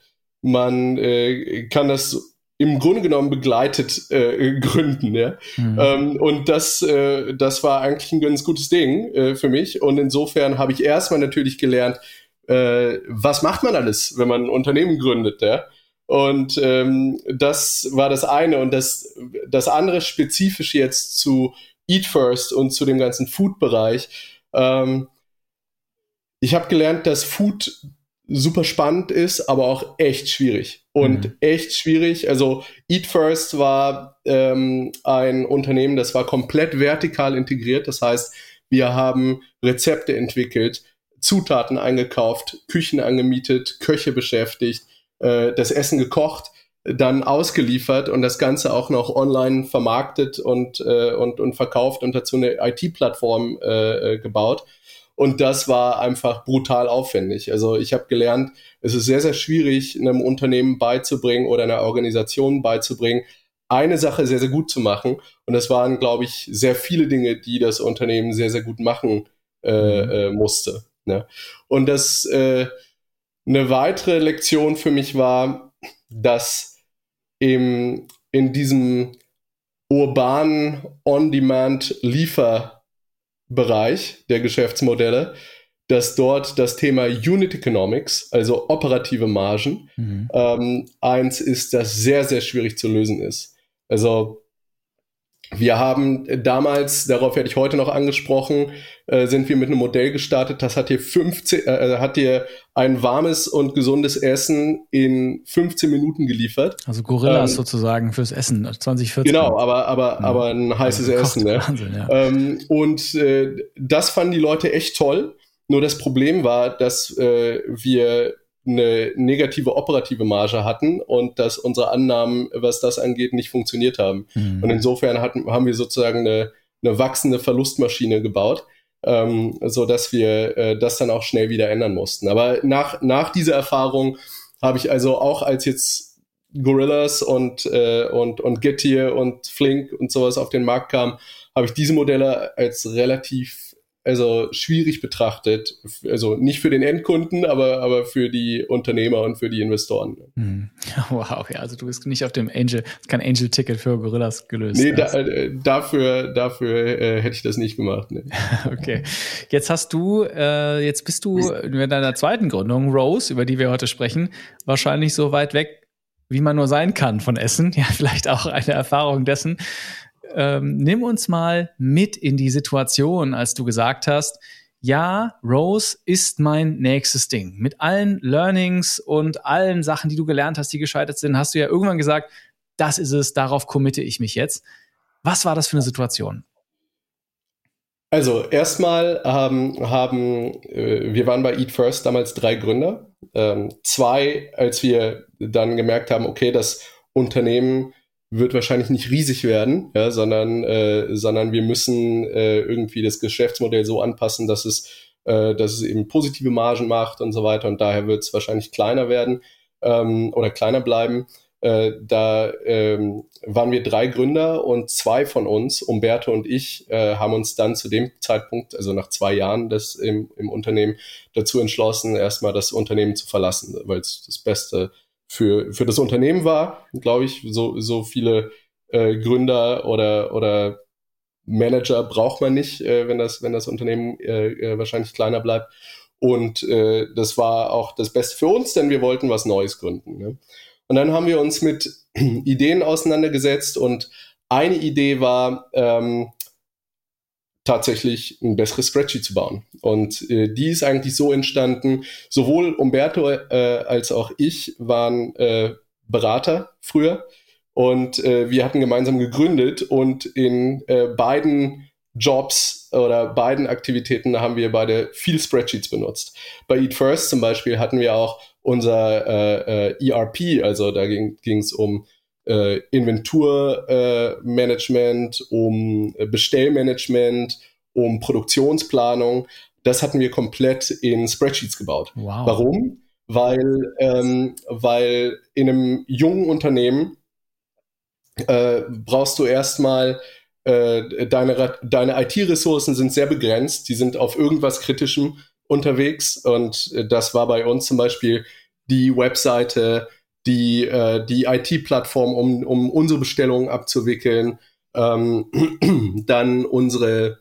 man äh, kann das im Grunde genommen begleitet äh, gründen. Ja? Mhm. Ähm, und das, äh, das war eigentlich ein ganz gutes Ding äh, für mich. Und insofern habe ich erstmal natürlich gelernt, äh, was macht man alles, wenn man ein Unternehmen gründet. Ja? Und ähm, das war das eine. Und das, das andere spezifisch jetzt zu Eat First und zu dem ganzen Food-Bereich. Ähm, ich habe gelernt, dass Food super spannend ist, aber auch echt schwierig. Und mhm. echt schwierig. Also Eat First war ähm, ein Unternehmen, das war komplett vertikal integriert. Das heißt, wir haben Rezepte entwickelt, Zutaten eingekauft, Küchen angemietet, Köche beschäftigt, äh, das Essen gekocht, dann ausgeliefert und das Ganze auch noch online vermarktet und, äh, und, und verkauft und dazu eine IT-Plattform äh, äh, gebaut. Und das war einfach brutal aufwendig. Also ich habe gelernt, es ist sehr, sehr schwierig, einem Unternehmen beizubringen oder einer Organisation beizubringen, eine Sache sehr, sehr gut zu machen. Und das waren, glaube ich, sehr viele Dinge, die das Unternehmen sehr, sehr gut machen äh, mhm. äh, musste. Ne? Und das äh, eine weitere Lektion für mich war, dass im, in diesem urbanen On-Demand-Liefer Bereich der Geschäftsmodelle, dass dort das Thema Unit Economics, also operative Margen, mhm. ähm, eins ist, das sehr, sehr schwierig zu lösen ist. Also wir haben damals, darauf werde ich heute noch angesprochen, äh, sind wir mit einem Modell gestartet, das hat dir 15, äh, äh, hat dir ein warmes und gesundes Essen in 15 Minuten geliefert. Also Gorillas ähm, sozusagen fürs Essen 2014. Genau, aber aber ja. aber ein heißes also Essen. Ne? Wahnsinn, ja. ähm, und äh, das fanden die Leute echt toll. Nur das Problem war, dass äh, wir eine negative operative Marge hatten und dass unsere Annahmen, was das angeht, nicht funktioniert haben. Mhm. Und insofern hatten, haben wir sozusagen eine, eine wachsende Verlustmaschine gebaut, ähm, so dass wir äh, das dann auch schnell wieder ändern mussten. Aber nach, nach dieser Erfahrung habe ich also auch als jetzt Gorillas und, äh, und, und Getir und Flink und sowas auf den Markt kam, habe ich diese Modelle als relativ also schwierig betrachtet. Also nicht für den Endkunden, aber, aber für die Unternehmer und für die Investoren. Hm. Wow, ja, also du bist nicht auf dem Angel, kein Angel-Ticket für Gorillas gelöst. Nee, da, äh, dafür, dafür äh, hätte ich das nicht gemacht. Nee. okay. Jetzt hast du, äh, jetzt bist du in deiner zweiten Gründung, Rose, über die wir heute sprechen, wahrscheinlich so weit weg, wie man nur sein kann von Essen. Ja, vielleicht auch eine Erfahrung dessen ähm, nimm uns mal mit in die Situation, als du gesagt hast, ja, Rose ist mein nächstes Ding. Mit allen Learnings und allen Sachen, die du gelernt hast, die gescheitert sind, hast du ja irgendwann gesagt, das ist es, darauf committe ich mich jetzt. Was war das für eine Situation? Also erstmal ähm, haben äh, wir waren bei Eat First damals drei Gründer. Ähm, zwei, als wir dann gemerkt haben, okay, das Unternehmen wird wahrscheinlich nicht riesig werden, ja, sondern, äh, sondern wir müssen äh, irgendwie das Geschäftsmodell so anpassen, dass es, äh, dass es eben positive Margen macht und so weiter. Und daher wird es wahrscheinlich kleiner werden ähm, oder kleiner bleiben. Äh, da ähm, waren wir drei Gründer und zwei von uns, Umberto und ich, äh, haben uns dann zu dem Zeitpunkt, also nach zwei Jahren des, im, im Unternehmen, dazu entschlossen, erstmal das Unternehmen zu verlassen, weil es das Beste für, für das Unternehmen war, glaube ich. So, so viele äh, Gründer oder, oder Manager braucht man nicht, äh, wenn, das, wenn das Unternehmen äh, äh, wahrscheinlich kleiner bleibt. Und äh, das war auch das Beste für uns, denn wir wollten was Neues gründen. Ne? Und dann haben wir uns mit Ideen auseinandergesetzt und eine Idee war, ähm, tatsächlich ein besseres Spreadsheet zu bauen. Und äh, die ist eigentlich so entstanden, sowohl Umberto äh, als auch ich waren äh, Berater früher und äh, wir hatten gemeinsam gegründet und in äh, beiden Jobs oder beiden Aktivitäten haben wir beide viel Spreadsheets benutzt. Bei Eat First zum Beispiel hatten wir auch unser äh, äh, ERP, also da ging es um äh, Inventurmanagement, äh, um Bestellmanagement, um Produktionsplanung. Das hatten wir komplett in Spreadsheets gebaut. Wow. Warum? Weil, ähm, weil in einem jungen Unternehmen äh, brauchst du erstmal äh, deine, deine IT-Ressourcen sind sehr begrenzt, die sind auf irgendwas Kritischem unterwegs und äh, das war bei uns zum Beispiel die Webseite, die, äh, die IT-Plattform, um, um unsere Bestellungen abzuwickeln, ähm, dann unsere,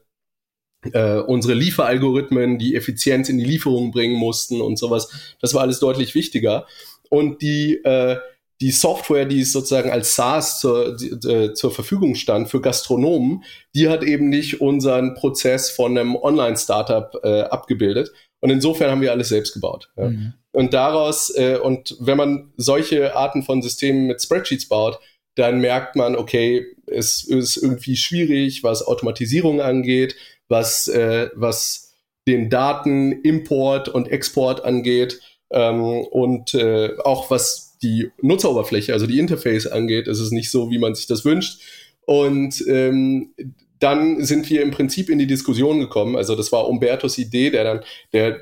äh, unsere Lieferalgorithmen, die Effizienz in die Lieferung bringen mussten und sowas. Das war alles deutlich wichtiger. Und die, äh, die Software, die sozusagen als SaaS zur, die, äh, zur Verfügung stand für Gastronomen, die hat eben nicht unseren Prozess von einem Online-Startup äh, abgebildet. Und insofern haben wir alles selbst gebaut. Ja. Mhm. Und daraus, äh, und wenn man solche Arten von Systemen mit Spreadsheets baut, dann merkt man, okay, es ist irgendwie schwierig, was Automatisierung angeht, was, äh, was den Datenimport und Export angeht ähm, und äh, auch was die Nutzeroberfläche, also die Interface angeht, ist es nicht so, wie man sich das wünscht. Und ähm, dann sind wir im Prinzip in die Diskussion gekommen. Also das war Umbertos Idee, der dann, der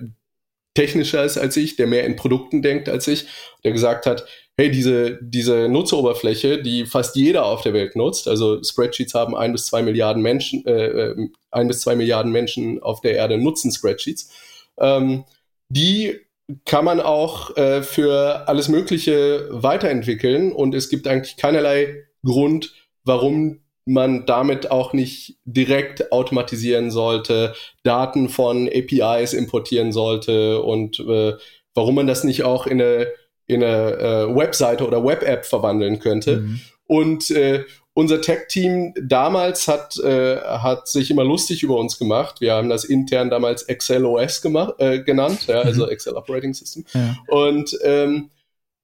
technischer ist als ich, der mehr in Produkten denkt als ich, der gesagt hat, hey, diese, diese Nutzeroberfläche, die fast jeder auf der Welt nutzt, also Spreadsheets haben ein bis zwei Milliarden Menschen, äh, äh ein bis zwei Milliarden Menschen auf der Erde nutzen Spreadsheets, ähm, die kann man auch äh, für alles Mögliche weiterentwickeln und es gibt eigentlich keinerlei Grund, warum man damit auch nicht direkt automatisieren sollte, Daten von APIs importieren sollte und äh, warum man das nicht auch in eine, in eine äh, Webseite oder Web-App verwandeln könnte. Mhm. Und äh, unser Tech-Team damals hat, äh, hat sich immer lustig über uns gemacht. Wir haben das intern damals Excel OS gemacht, äh, genannt, ja, also mhm. Excel Operating System. Ja. Und ähm,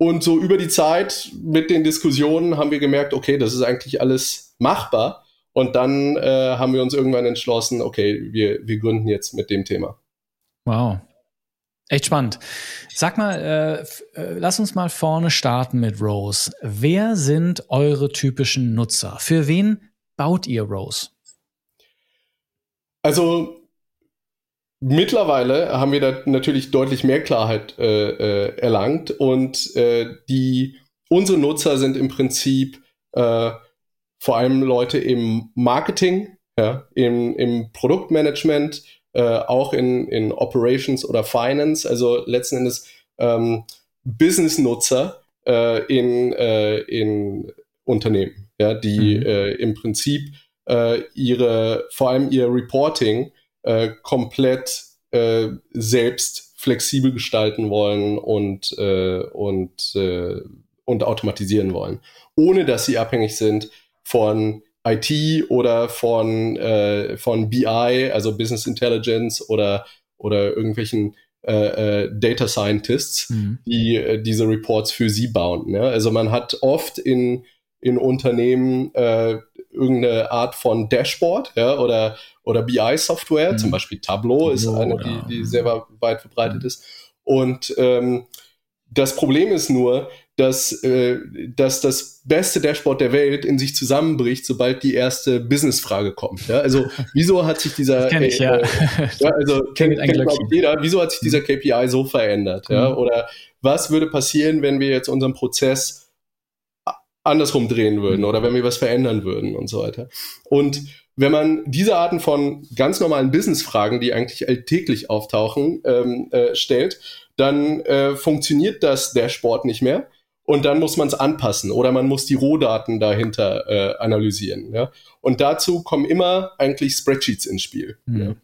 und so über die Zeit mit den Diskussionen haben wir gemerkt, okay, das ist eigentlich alles machbar. Und dann äh, haben wir uns irgendwann entschlossen, okay, wir, wir gründen jetzt mit dem Thema. Wow. Echt spannend. Sag mal, äh, äh, lass uns mal vorne starten mit Rose. Wer sind eure typischen Nutzer? Für wen baut ihr Rose? Also Mittlerweile haben wir da natürlich deutlich mehr Klarheit äh, äh, erlangt und äh, die unsere Nutzer sind im Prinzip äh, vor allem Leute im Marketing, ja, im, im Produktmanagement, äh, auch in, in Operations oder Finance, also letzten Endes ähm, Business-Nutzer äh, in, äh, in Unternehmen, ja, die mhm. äh, im Prinzip äh, ihre, vor allem ihr Reporting äh, komplett äh, selbst flexibel gestalten wollen und, äh, und, äh, und automatisieren wollen, ohne dass sie abhängig sind von IT oder von, äh, von BI, also Business Intelligence oder, oder irgendwelchen äh, äh, Data Scientists, mhm. die äh, diese Reports für sie bauen. Ja? Also man hat oft in, in Unternehmen äh, irgendeine Art von Dashboard ja, oder, oder BI-Software, mhm. zum Beispiel Tableau ist eine, die, die sehr weit verbreitet ist. Und ähm, das Problem ist nur, dass, äh, dass das beste Dashboard der Welt in sich zusammenbricht, sobald die erste Businessfrage kommt. Ja? Also wieso hat sich dieser kenn ich, ja. Äh, ja also kennt, kennt jeder, wieso hat sich dieser mhm. KPI so verändert? Ja? Mhm. Oder was würde passieren, wenn wir jetzt unseren Prozess andersrum drehen würden mhm. oder wenn wir was verändern würden und so weiter. Und wenn man diese Arten von ganz normalen Business-Fragen, die eigentlich alltäglich auftauchen, ähm, äh, stellt, dann äh, funktioniert das Dashboard nicht mehr und dann muss man es anpassen oder man muss die Rohdaten dahinter äh, analysieren. Ja? Und dazu kommen immer eigentlich Spreadsheets ins Spiel. Mhm. Ja?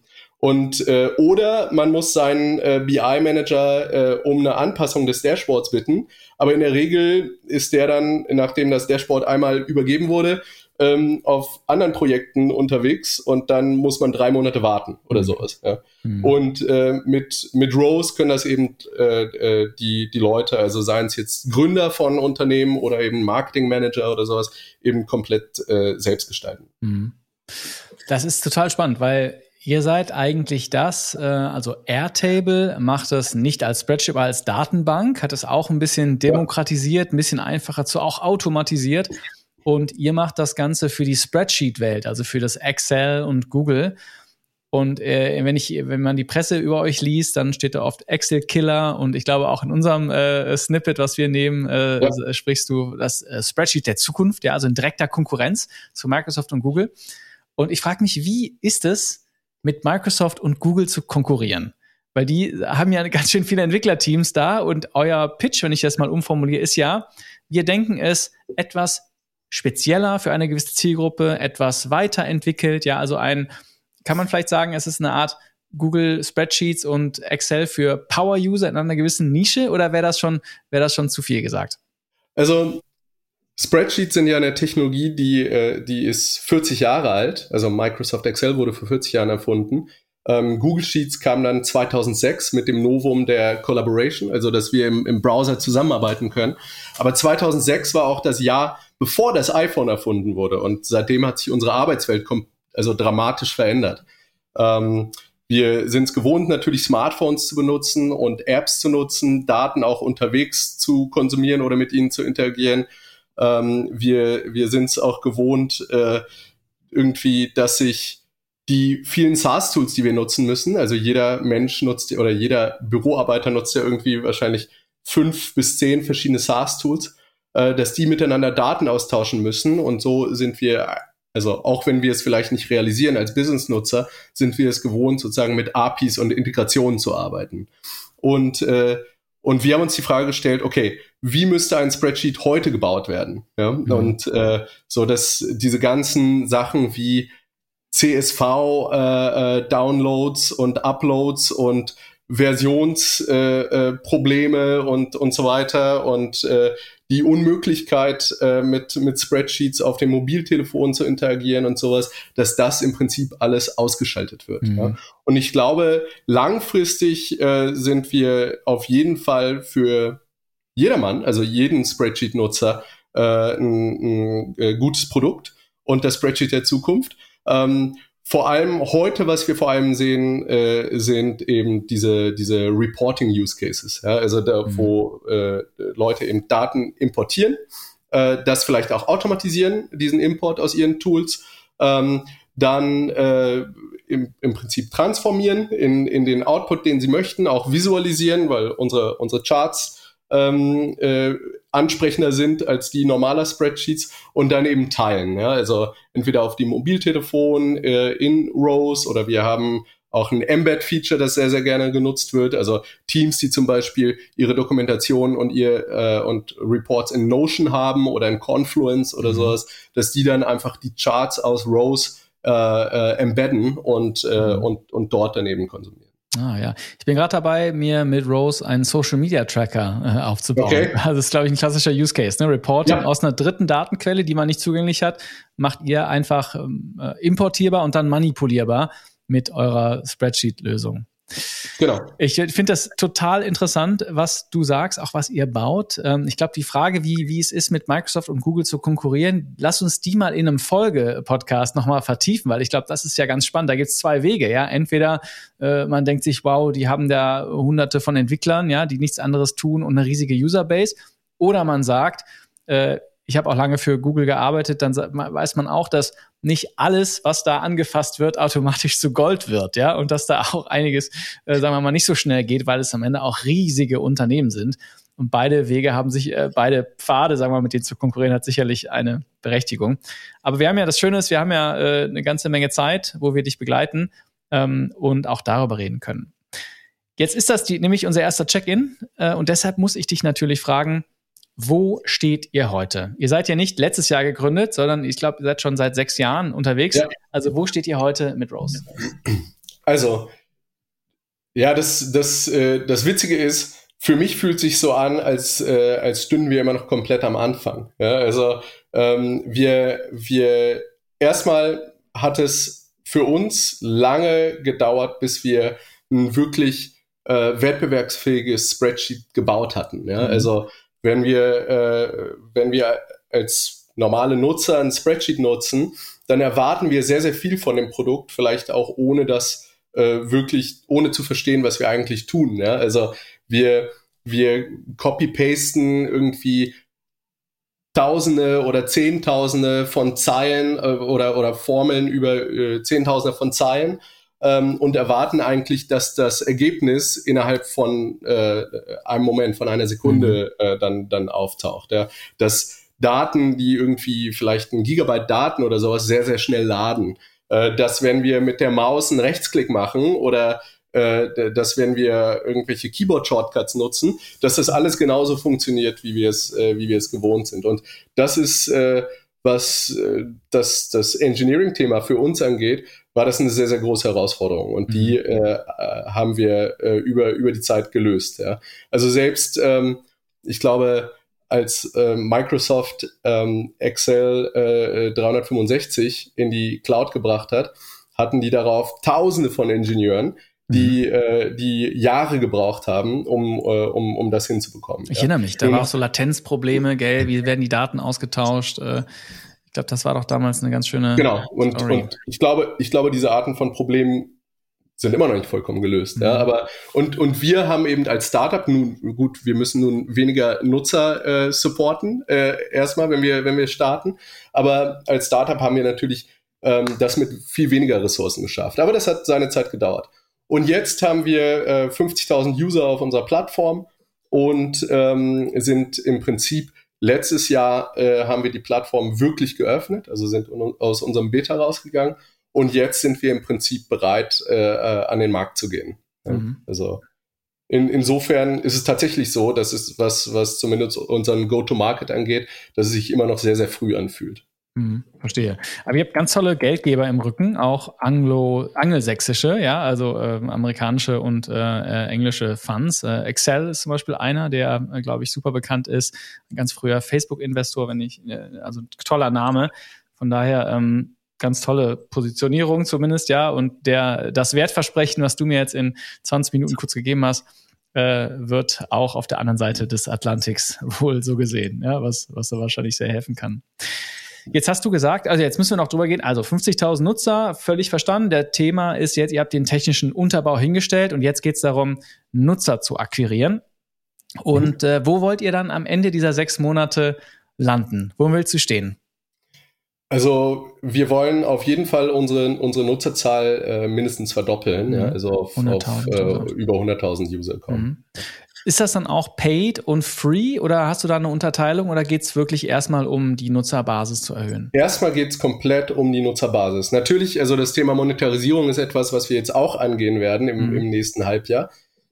Und äh, oder man muss seinen äh, BI-Manager äh, um eine Anpassung des Dashboards bitten. Aber in der Regel ist der dann, nachdem das Dashboard einmal übergeben wurde, ähm, auf anderen Projekten unterwegs und dann muss man drei Monate warten oder mhm. sowas. Ja. Mhm. Und äh, mit, mit Rose können das eben äh, äh, die, die Leute, also seien es jetzt Gründer von Unternehmen oder eben Marketingmanager oder sowas, eben komplett äh, selbst gestalten. Mhm. Das ist total spannend, weil Ihr seid eigentlich das, äh, also Airtable macht das nicht als Spreadsheet, aber als Datenbank, hat es auch ein bisschen demokratisiert, ein bisschen einfacher zu, auch automatisiert. Und ihr macht das Ganze für die Spreadsheet-Welt, also für das Excel und Google. Und äh, wenn ich, wenn man die Presse über euch liest, dann steht da oft Excel-Killer und ich glaube auch in unserem äh, Snippet, was wir nehmen, äh, ja. sprichst du das äh, Spreadsheet der Zukunft, ja, also in direkter Konkurrenz zu Microsoft und Google. Und ich frage mich, wie ist es, mit Microsoft und Google zu konkurrieren? Weil die haben ja ganz schön viele Entwicklerteams da und euer Pitch, wenn ich das mal umformuliere, ist ja, wir denken es etwas spezieller für eine gewisse Zielgruppe, etwas weiterentwickelt. Ja, also ein, kann man vielleicht sagen, es ist eine Art Google Spreadsheets und Excel für Power-User in einer gewissen Nische oder wäre das schon, wäre das schon zu viel gesagt? Also Spreadsheets sind ja eine Technologie, die, äh, die ist 40 Jahre alt. Also Microsoft Excel wurde vor 40 Jahren erfunden. Ähm, Google Sheets kam dann 2006 mit dem Novum der Collaboration, also dass wir im, im Browser zusammenarbeiten können. Aber 2006 war auch das Jahr, bevor das iPhone erfunden wurde. Und seitdem hat sich unsere Arbeitswelt also dramatisch verändert. Ähm, wir sind es gewohnt, natürlich Smartphones zu benutzen und Apps zu nutzen, Daten auch unterwegs zu konsumieren oder mit ihnen zu interagieren. Ähm, wir wir sind es auch gewohnt, äh, irgendwie, dass sich die vielen SaaS-Tools, die wir nutzen müssen, also jeder Mensch nutzt oder jeder Büroarbeiter nutzt ja irgendwie wahrscheinlich fünf bis zehn verschiedene SaaS-Tools, äh, dass die miteinander Daten austauschen müssen. Und so sind wir, also auch wenn wir es vielleicht nicht realisieren als Business-Nutzer, sind wir es gewohnt, sozusagen mit APIs und Integrationen zu arbeiten. Und, äh, und wir haben uns die Frage gestellt, okay, wie müsste ein Spreadsheet heute gebaut werden? Ja? Mhm. Und äh, so, dass diese ganzen Sachen wie CSV-Downloads äh, äh, und Uploads und Versionsprobleme äh, äh, und, und so weiter und äh, die Unmöglichkeit, äh, mit, mit Spreadsheets auf dem Mobiltelefon zu interagieren und sowas, dass das im Prinzip alles ausgeschaltet wird. Mhm. Ja. Und ich glaube, langfristig äh, sind wir auf jeden Fall für jedermann, also jeden Spreadsheet-Nutzer, äh, ein, ein, äh, gutes Produkt und das Spreadsheet der Zukunft. Ähm, vor allem heute, was wir vor allem sehen, äh, sind eben diese, diese Reporting-Use-Cases. Ja? Also da, mhm. wo äh, Leute eben Daten importieren, äh, das vielleicht auch automatisieren, diesen Import aus ihren Tools, ähm, dann äh, im, im Prinzip transformieren in, in den Output, den sie möchten, auch visualisieren, weil unsere, unsere Charts ähm, äh, ansprechender sind als die normaler Spreadsheets und dann eben teilen. Ja? Also entweder auf dem Mobiltelefon äh, in Rows oder wir haben auch ein Embed-Feature, das sehr, sehr gerne genutzt wird. Also Teams, die zum Beispiel ihre Dokumentation und ihr äh, und Reports in Notion haben oder in Confluence oder mhm. sowas, dass die dann einfach die Charts aus Rows äh, äh, embedden und, äh, mhm. und, und dort daneben konsumieren. Ah ja, ich bin gerade dabei, mir mit Rose einen Social Media Tracker äh, aufzubauen. Okay. Also das ist, glaube ich, ein klassischer Use Case. Ne? Reporting ja. aus einer dritten Datenquelle, die man nicht zugänglich hat, macht ihr einfach ähm, äh, importierbar und dann manipulierbar mit eurer Spreadsheet-Lösung. Genau. Ich finde das total interessant, was du sagst, auch was ihr baut. Ähm, ich glaube, die Frage, wie, wie es ist, mit Microsoft und Google zu konkurrieren, lass uns die mal in einem Folge-Podcast nochmal vertiefen, weil ich glaube, das ist ja ganz spannend. Da gibt es zwei Wege, ja. Entweder äh, man denkt sich, wow, die haben da hunderte von Entwicklern, ja, die nichts anderes tun und eine riesige Userbase. Oder man sagt, äh, ich habe auch lange für Google gearbeitet, dann weiß man auch, dass nicht alles, was da angefasst wird, automatisch zu Gold wird, ja, und dass da auch einiges, äh, sagen wir mal, nicht so schnell geht, weil es am Ende auch riesige Unternehmen sind. Und beide Wege haben sich, äh, beide Pfade, sagen wir mal, mit denen zu konkurrieren, hat sicherlich eine Berechtigung. Aber wir haben ja das Schöne ist, wir haben ja äh, eine ganze Menge Zeit, wo wir dich begleiten ähm, und auch darüber reden können. Jetzt ist das die, nämlich unser erster Check-in äh, und deshalb muss ich dich natürlich fragen, wo steht ihr heute? Ihr seid ja nicht letztes Jahr gegründet, sondern ich glaube, ihr seid schon seit sechs Jahren unterwegs. Ja. Also wo steht ihr heute mit Rose? Also, ja, das, das, äh, das Witzige ist, für mich fühlt sich so an, als, äh, als stünden wir immer noch komplett am Anfang. Ja, also ähm, wir, wir erstmal hat es für uns lange gedauert, bis wir ein wirklich äh, wettbewerbsfähiges Spreadsheet gebaut hatten. Ja? Mhm. Also wenn wir, äh, wenn wir als normale Nutzer ein Spreadsheet nutzen, dann erwarten wir sehr, sehr viel von dem Produkt, vielleicht auch ohne das äh, wirklich, ohne zu verstehen, was wir eigentlich tun. Ja? Also wir, wir copy-pasten irgendwie Tausende oder Zehntausende von Zeilen äh, oder, oder Formeln über äh, Zehntausende von Zeilen ähm, und erwarten eigentlich, dass das Ergebnis innerhalb von äh, einem Moment, von einer Sekunde mhm. äh, dann, dann auftaucht. Ja. Dass Daten, die irgendwie vielleicht ein Gigabyte Daten oder sowas sehr, sehr schnell laden. Äh, dass wenn wir mit der Maus einen Rechtsklick machen oder äh, dass wenn wir irgendwelche Keyboard-Shortcuts nutzen, dass das alles genauso funktioniert, wie wir es, äh, wie wir es gewohnt sind. Und das ist, äh, was das, das Engineering-Thema für uns angeht, war das eine sehr, sehr große Herausforderung. Und die mhm. äh, äh, haben wir äh, über, über die Zeit gelöst. Ja. Also selbst, ähm, ich glaube, als äh, Microsoft ähm, Excel äh, 365 in die Cloud gebracht hat, hatten die darauf Tausende von Ingenieuren, die, mhm. äh, die Jahre gebraucht haben, um, äh, um, um das hinzubekommen. Ich ja. erinnere mich, da war auch so Latenzprobleme, gell, wie werden die Daten ausgetauscht? Äh, glaube, das war doch damals eine ganz schöne. Genau. Und, und ich glaube, ich glaube, diese Arten von Problemen sind immer noch nicht vollkommen gelöst. Mhm. Ja, aber und und wir haben eben als Startup nun gut, wir müssen nun weniger Nutzer äh, supporten äh, erstmal, wenn wir wenn wir starten. Aber als Startup haben wir natürlich ähm, das mit viel weniger Ressourcen geschafft. Aber das hat seine Zeit gedauert. Und jetzt haben wir äh, 50.000 User auf unserer Plattform und ähm, sind im Prinzip Letztes Jahr äh, haben wir die Plattform wirklich geöffnet, also sind aus unserem Beta rausgegangen und jetzt sind wir im Prinzip bereit, äh, äh, an den Markt zu gehen. Mhm. Also in, insofern ist es tatsächlich so, dass es was, was zumindest unseren Go-to-Market angeht, dass es sich immer noch sehr, sehr früh anfühlt. Hm, verstehe. Aber ihr habt ganz tolle Geldgeber im Rücken, auch Anglo, angelsächsische, ja, also äh, amerikanische und äh, äh, englische Funds. Äh, Excel ist zum Beispiel einer, der, äh, glaube ich, super bekannt ist. Ein ganz früher Facebook-Investor, wenn ich, äh, also toller Name. Von daher ähm, ganz tolle Positionierung zumindest, ja. Und der, das Wertversprechen, was du mir jetzt in 20 Minuten kurz gegeben hast, wird auch auf der anderen Seite des Atlantiks wohl so gesehen, ja, was, was da wahrscheinlich sehr helfen kann. Jetzt hast du gesagt, also jetzt müssen wir noch drüber gehen. Also 50.000 Nutzer, völlig verstanden. Der Thema ist jetzt, ihr habt den technischen Unterbau hingestellt und jetzt geht es darum, Nutzer zu akquirieren. Und mhm. äh, wo wollt ihr dann am Ende dieser sechs Monate landen? Wo willst du stehen? Also wir wollen auf jeden Fall unsere, unsere Nutzerzahl äh, mindestens verdoppeln, mhm. ja, also auf, auf äh, über 100.000 User kommen. Mhm. Ist das dann auch paid und free oder hast du da eine Unterteilung oder geht es wirklich erstmal um die Nutzerbasis zu erhöhen? Erstmal geht es komplett um die Nutzerbasis. Natürlich, also das Thema Monetarisierung ist etwas, was wir jetzt auch angehen werden im, mhm. im nächsten Halbjahr.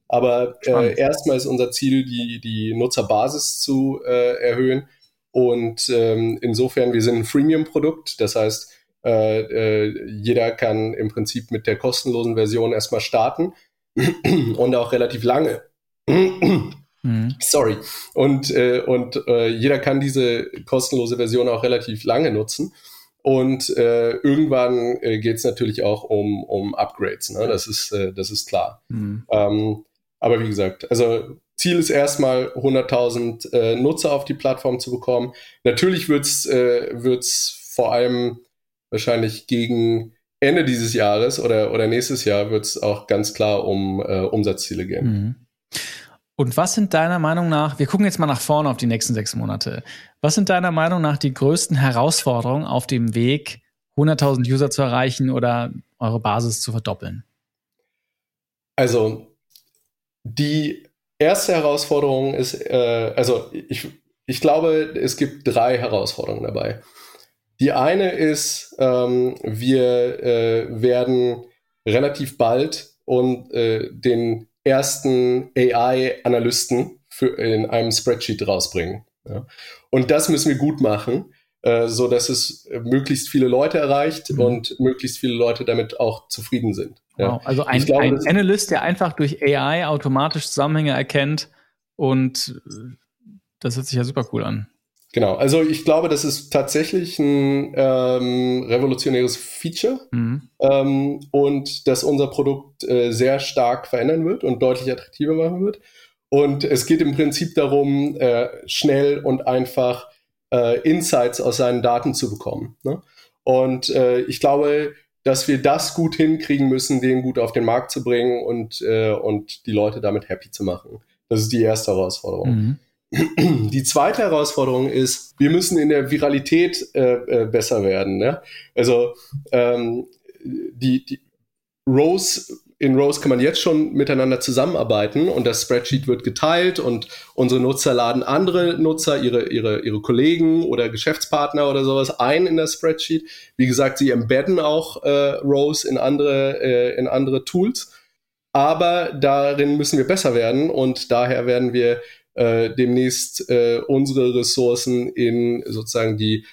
Aber äh, erstmal ist unser Ziel, die, die Nutzerbasis zu äh, erhöhen. Und ähm, insofern, wir sind ein Freemium-Produkt. Das heißt, äh, äh, jeder kann im Prinzip mit der kostenlosen Version erstmal starten und auch relativ lange. Mhm. Sorry. Und, äh, und äh, jeder kann diese kostenlose Version auch relativ lange nutzen. Und äh, irgendwann äh, geht es natürlich auch um, um Upgrades. Ne? Das, ist, äh, das ist klar. Mhm. Ähm, aber wie gesagt, also Ziel ist erstmal 100.000 äh, Nutzer auf die Plattform zu bekommen. Natürlich wird es äh, wird's vor allem wahrscheinlich gegen Ende dieses Jahres oder, oder nächstes Jahr wird es auch ganz klar um Umsatzziele gehen. Mhm. Und was sind deiner Meinung nach, wir gucken jetzt mal nach vorne auf die nächsten sechs Monate, was sind deiner Meinung nach die größten Herausforderungen auf dem Weg, 100.000 User zu erreichen oder eure Basis zu verdoppeln? Also die erste Herausforderung ist, äh, also ich, ich glaube, es gibt drei Herausforderungen dabei. Die eine ist, ähm, wir äh, werden relativ bald und äh, den ersten AI-Analysten in einem Spreadsheet rausbringen. Ja. Und das müssen wir gut machen, äh, so dass es möglichst viele Leute erreicht mhm. und möglichst viele Leute damit auch zufrieden sind. Ja. Wow. Also ein, glaube, ein Analyst, der einfach durch AI automatisch Zusammenhänge erkennt und äh, das hört sich ja super cool an. Genau, also ich glaube, das ist tatsächlich ein ähm, revolutionäres Feature mhm. ähm, und dass unser Produkt äh, sehr stark verändern wird und deutlich attraktiver machen wird. Und es geht im Prinzip darum, äh, schnell und einfach äh, Insights aus seinen Daten zu bekommen. Ne? Und äh, ich glaube, dass wir das gut hinkriegen müssen, den gut auf den Markt zu bringen und, äh, und die Leute damit happy zu machen. Das ist die erste Herausforderung. Mhm. Die zweite Herausforderung ist, wir müssen in der Viralität äh, äh, besser werden. Ne? Also ähm, die, die Rose in Rose kann man jetzt schon miteinander zusammenarbeiten und das Spreadsheet wird geteilt und unsere Nutzer laden andere Nutzer, ihre, ihre, ihre Kollegen oder Geschäftspartner oder sowas ein in das Spreadsheet. Wie gesagt, sie embedden auch äh, Rose in andere, äh, in andere Tools. Aber darin müssen wir besser werden und daher werden wir äh, demnächst äh, unsere Ressourcen in sozusagen die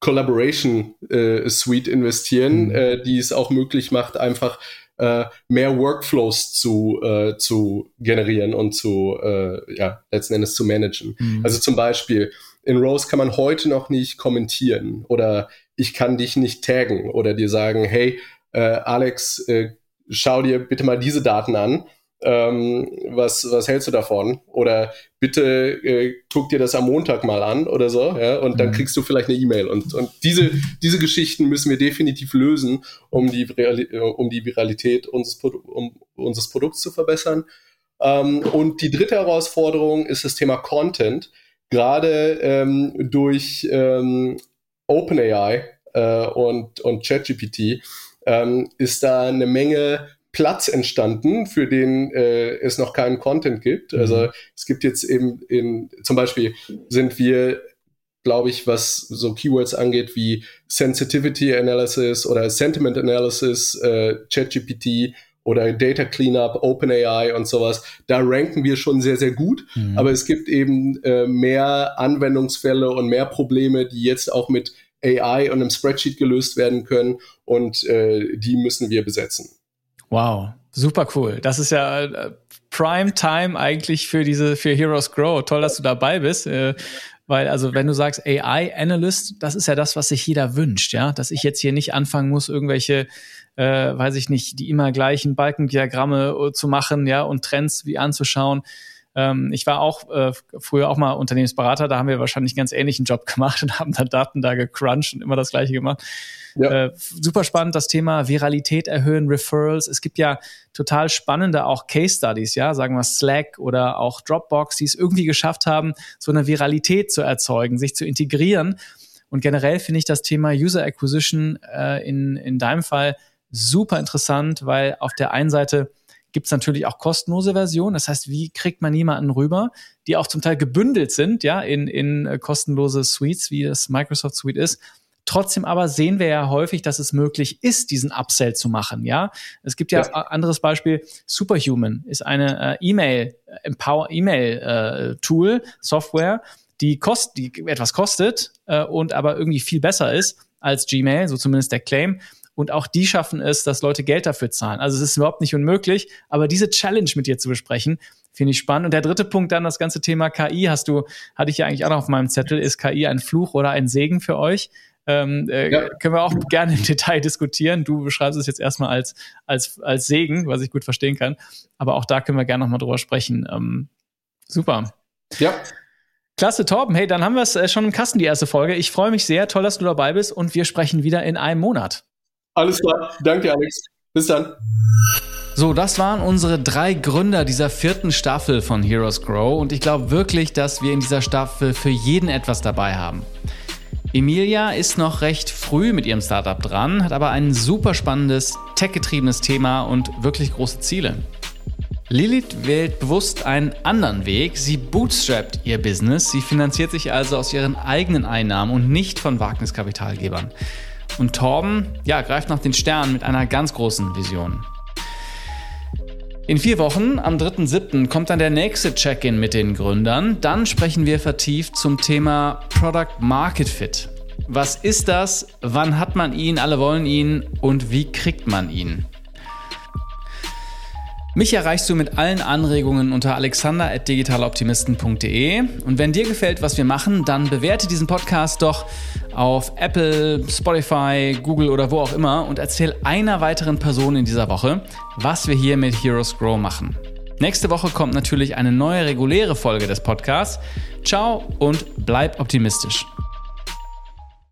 Collaboration äh, Suite investieren, mhm. äh, die es auch möglich macht, einfach äh, mehr Workflows zu, äh, zu generieren und zu, äh, ja, letzten Endes zu managen. Mhm. Also zum Beispiel, in Rose kann man heute noch nicht kommentieren oder ich kann dich nicht taggen oder dir sagen, hey, äh, Alex, äh, schau dir bitte mal diese Daten an ähm, was, was hältst du davon? Oder bitte äh, guck dir das am Montag mal an oder so, ja, und dann mhm. kriegst du vielleicht eine E-Mail. Und, und diese, diese Geschichten müssen wir definitiv lösen, um die, um die Viralität unseres, Produ um, unseres Produkts zu verbessern. Ähm, und die dritte Herausforderung ist das Thema Content. Gerade ähm, durch ähm, OpenAI äh, und, und ChatGPT ähm, ist da eine Menge Platz entstanden, für den äh, es noch keinen Content gibt. Also mhm. es gibt jetzt eben in, zum Beispiel sind wir, glaube ich, was so Keywords angeht wie Sensitivity Analysis oder Sentiment Analysis, äh, ChatGPT oder Data Cleanup, OpenAI und sowas, da ranken wir schon sehr, sehr gut. Mhm. Aber es gibt eben äh, mehr Anwendungsfälle und mehr Probleme, die jetzt auch mit AI und einem Spreadsheet gelöst werden können und äh, die müssen wir besetzen. Wow, super cool. Das ist ja äh, Prime Time eigentlich für diese für Heroes Grow. Toll, dass du dabei bist. Äh, weil, also, wenn du sagst AI Analyst, das ist ja das, was sich jeder wünscht, ja. Dass ich jetzt hier nicht anfangen muss, irgendwelche, äh, weiß ich nicht, die immer gleichen Balkendiagramme äh, zu machen, ja, und Trends wie anzuschauen. Ähm, ich war auch äh, früher auch mal Unternehmensberater, da haben wir wahrscheinlich einen ganz ähnlichen Job gemacht und haben dann Daten da gecrunched und immer das gleiche gemacht. Ja. Äh, super spannend, das Thema Viralität erhöhen, Referrals. Es gibt ja total spannende auch Case Studies, ja, sagen wir Slack oder auch Dropbox, die es irgendwie geschafft haben, so eine Viralität zu erzeugen, sich zu integrieren. Und generell finde ich das Thema User Acquisition äh, in, in deinem Fall super interessant, weil auf der einen Seite gibt es natürlich auch kostenlose Versionen. Das heißt, wie kriegt man jemanden rüber, die auch zum Teil gebündelt sind, ja, in, in äh, kostenlose Suites, wie das Microsoft Suite ist. Trotzdem aber sehen wir ja häufig, dass es möglich ist, diesen Upsell zu machen. Ja, es gibt ja, ja. anderes Beispiel. Superhuman ist eine äh, E-Mail Empower E-Mail äh, Tool Software, die kost, die etwas kostet äh, und aber irgendwie viel besser ist als Gmail, so zumindest der Claim. Und auch die schaffen es, dass Leute Geld dafür zahlen. Also es ist überhaupt nicht unmöglich, aber diese Challenge mit dir zu besprechen, finde ich spannend. Und der dritte Punkt dann, das ganze Thema KI, hast du, hatte ich ja eigentlich auch noch auf meinem Zettel, ist KI ein Fluch oder ein Segen für euch? Ähm, äh, ja. Können wir auch gerne im Detail diskutieren. Du beschreibst es jetzt erstmal als, als, als Segen, was ich gut verstehen kann. Aber auch da können wir gerne nochmal drüber sprechen. Ähm, super. Ja. Klasse, Torben. Hey, dann haben wir es äh, schon im Kasten, die erste Folge. Ich freue mich sehr. Toll, dass du dabei bist und wir sprechen wieder in einem Monat. Alles klar. Danke, Alex. Bis dann. So, das waren unsere drei Gründer dieser vierten Staffel von Heroes Grow und ich glaube wirklich, dass wir in dieser Staffel für jeden etwas dabei haben. Emilia ist noch recht früh mit ihrem Startup dran, hat aber ein super spannendes, tech-getriebenes Thema und wirklich große Ziele. Lilith wählt bewusst einen anderen Weg. Sie bootstrapt ihr Business. Sie finanziert sich also aus ihren eigenen Einnahmen und nicht von Wagniskapitalgebern. Und Torben, ja, greift nach den Sternen mit einer ganz großen Vision. In vier Wochen, am 3.7., kommt dann der nächste Check-in mit den Gründern. Dann sprechen wir vertieft zum Thema Product Market Fit. Was ist das? Wann hat man ihn? Alle wollen ihn. Und wie kriegt man ihn? Mich erreichst du mit allen Anregungen unter alexander.digitaloptimisten.de. Und wenn dir gefällt, was wir machen, dann bewerte diesen Podcast doch auf Apple, Spotify, Google oder wo auch immer und erzähl einer weiteren Person in dieser Woche, was wir hier mit Heroes Grow machen. Nächste Woche kommt natürlich eine neue reguläre Folge des Podcasts. Ciao und bleib optimistisch.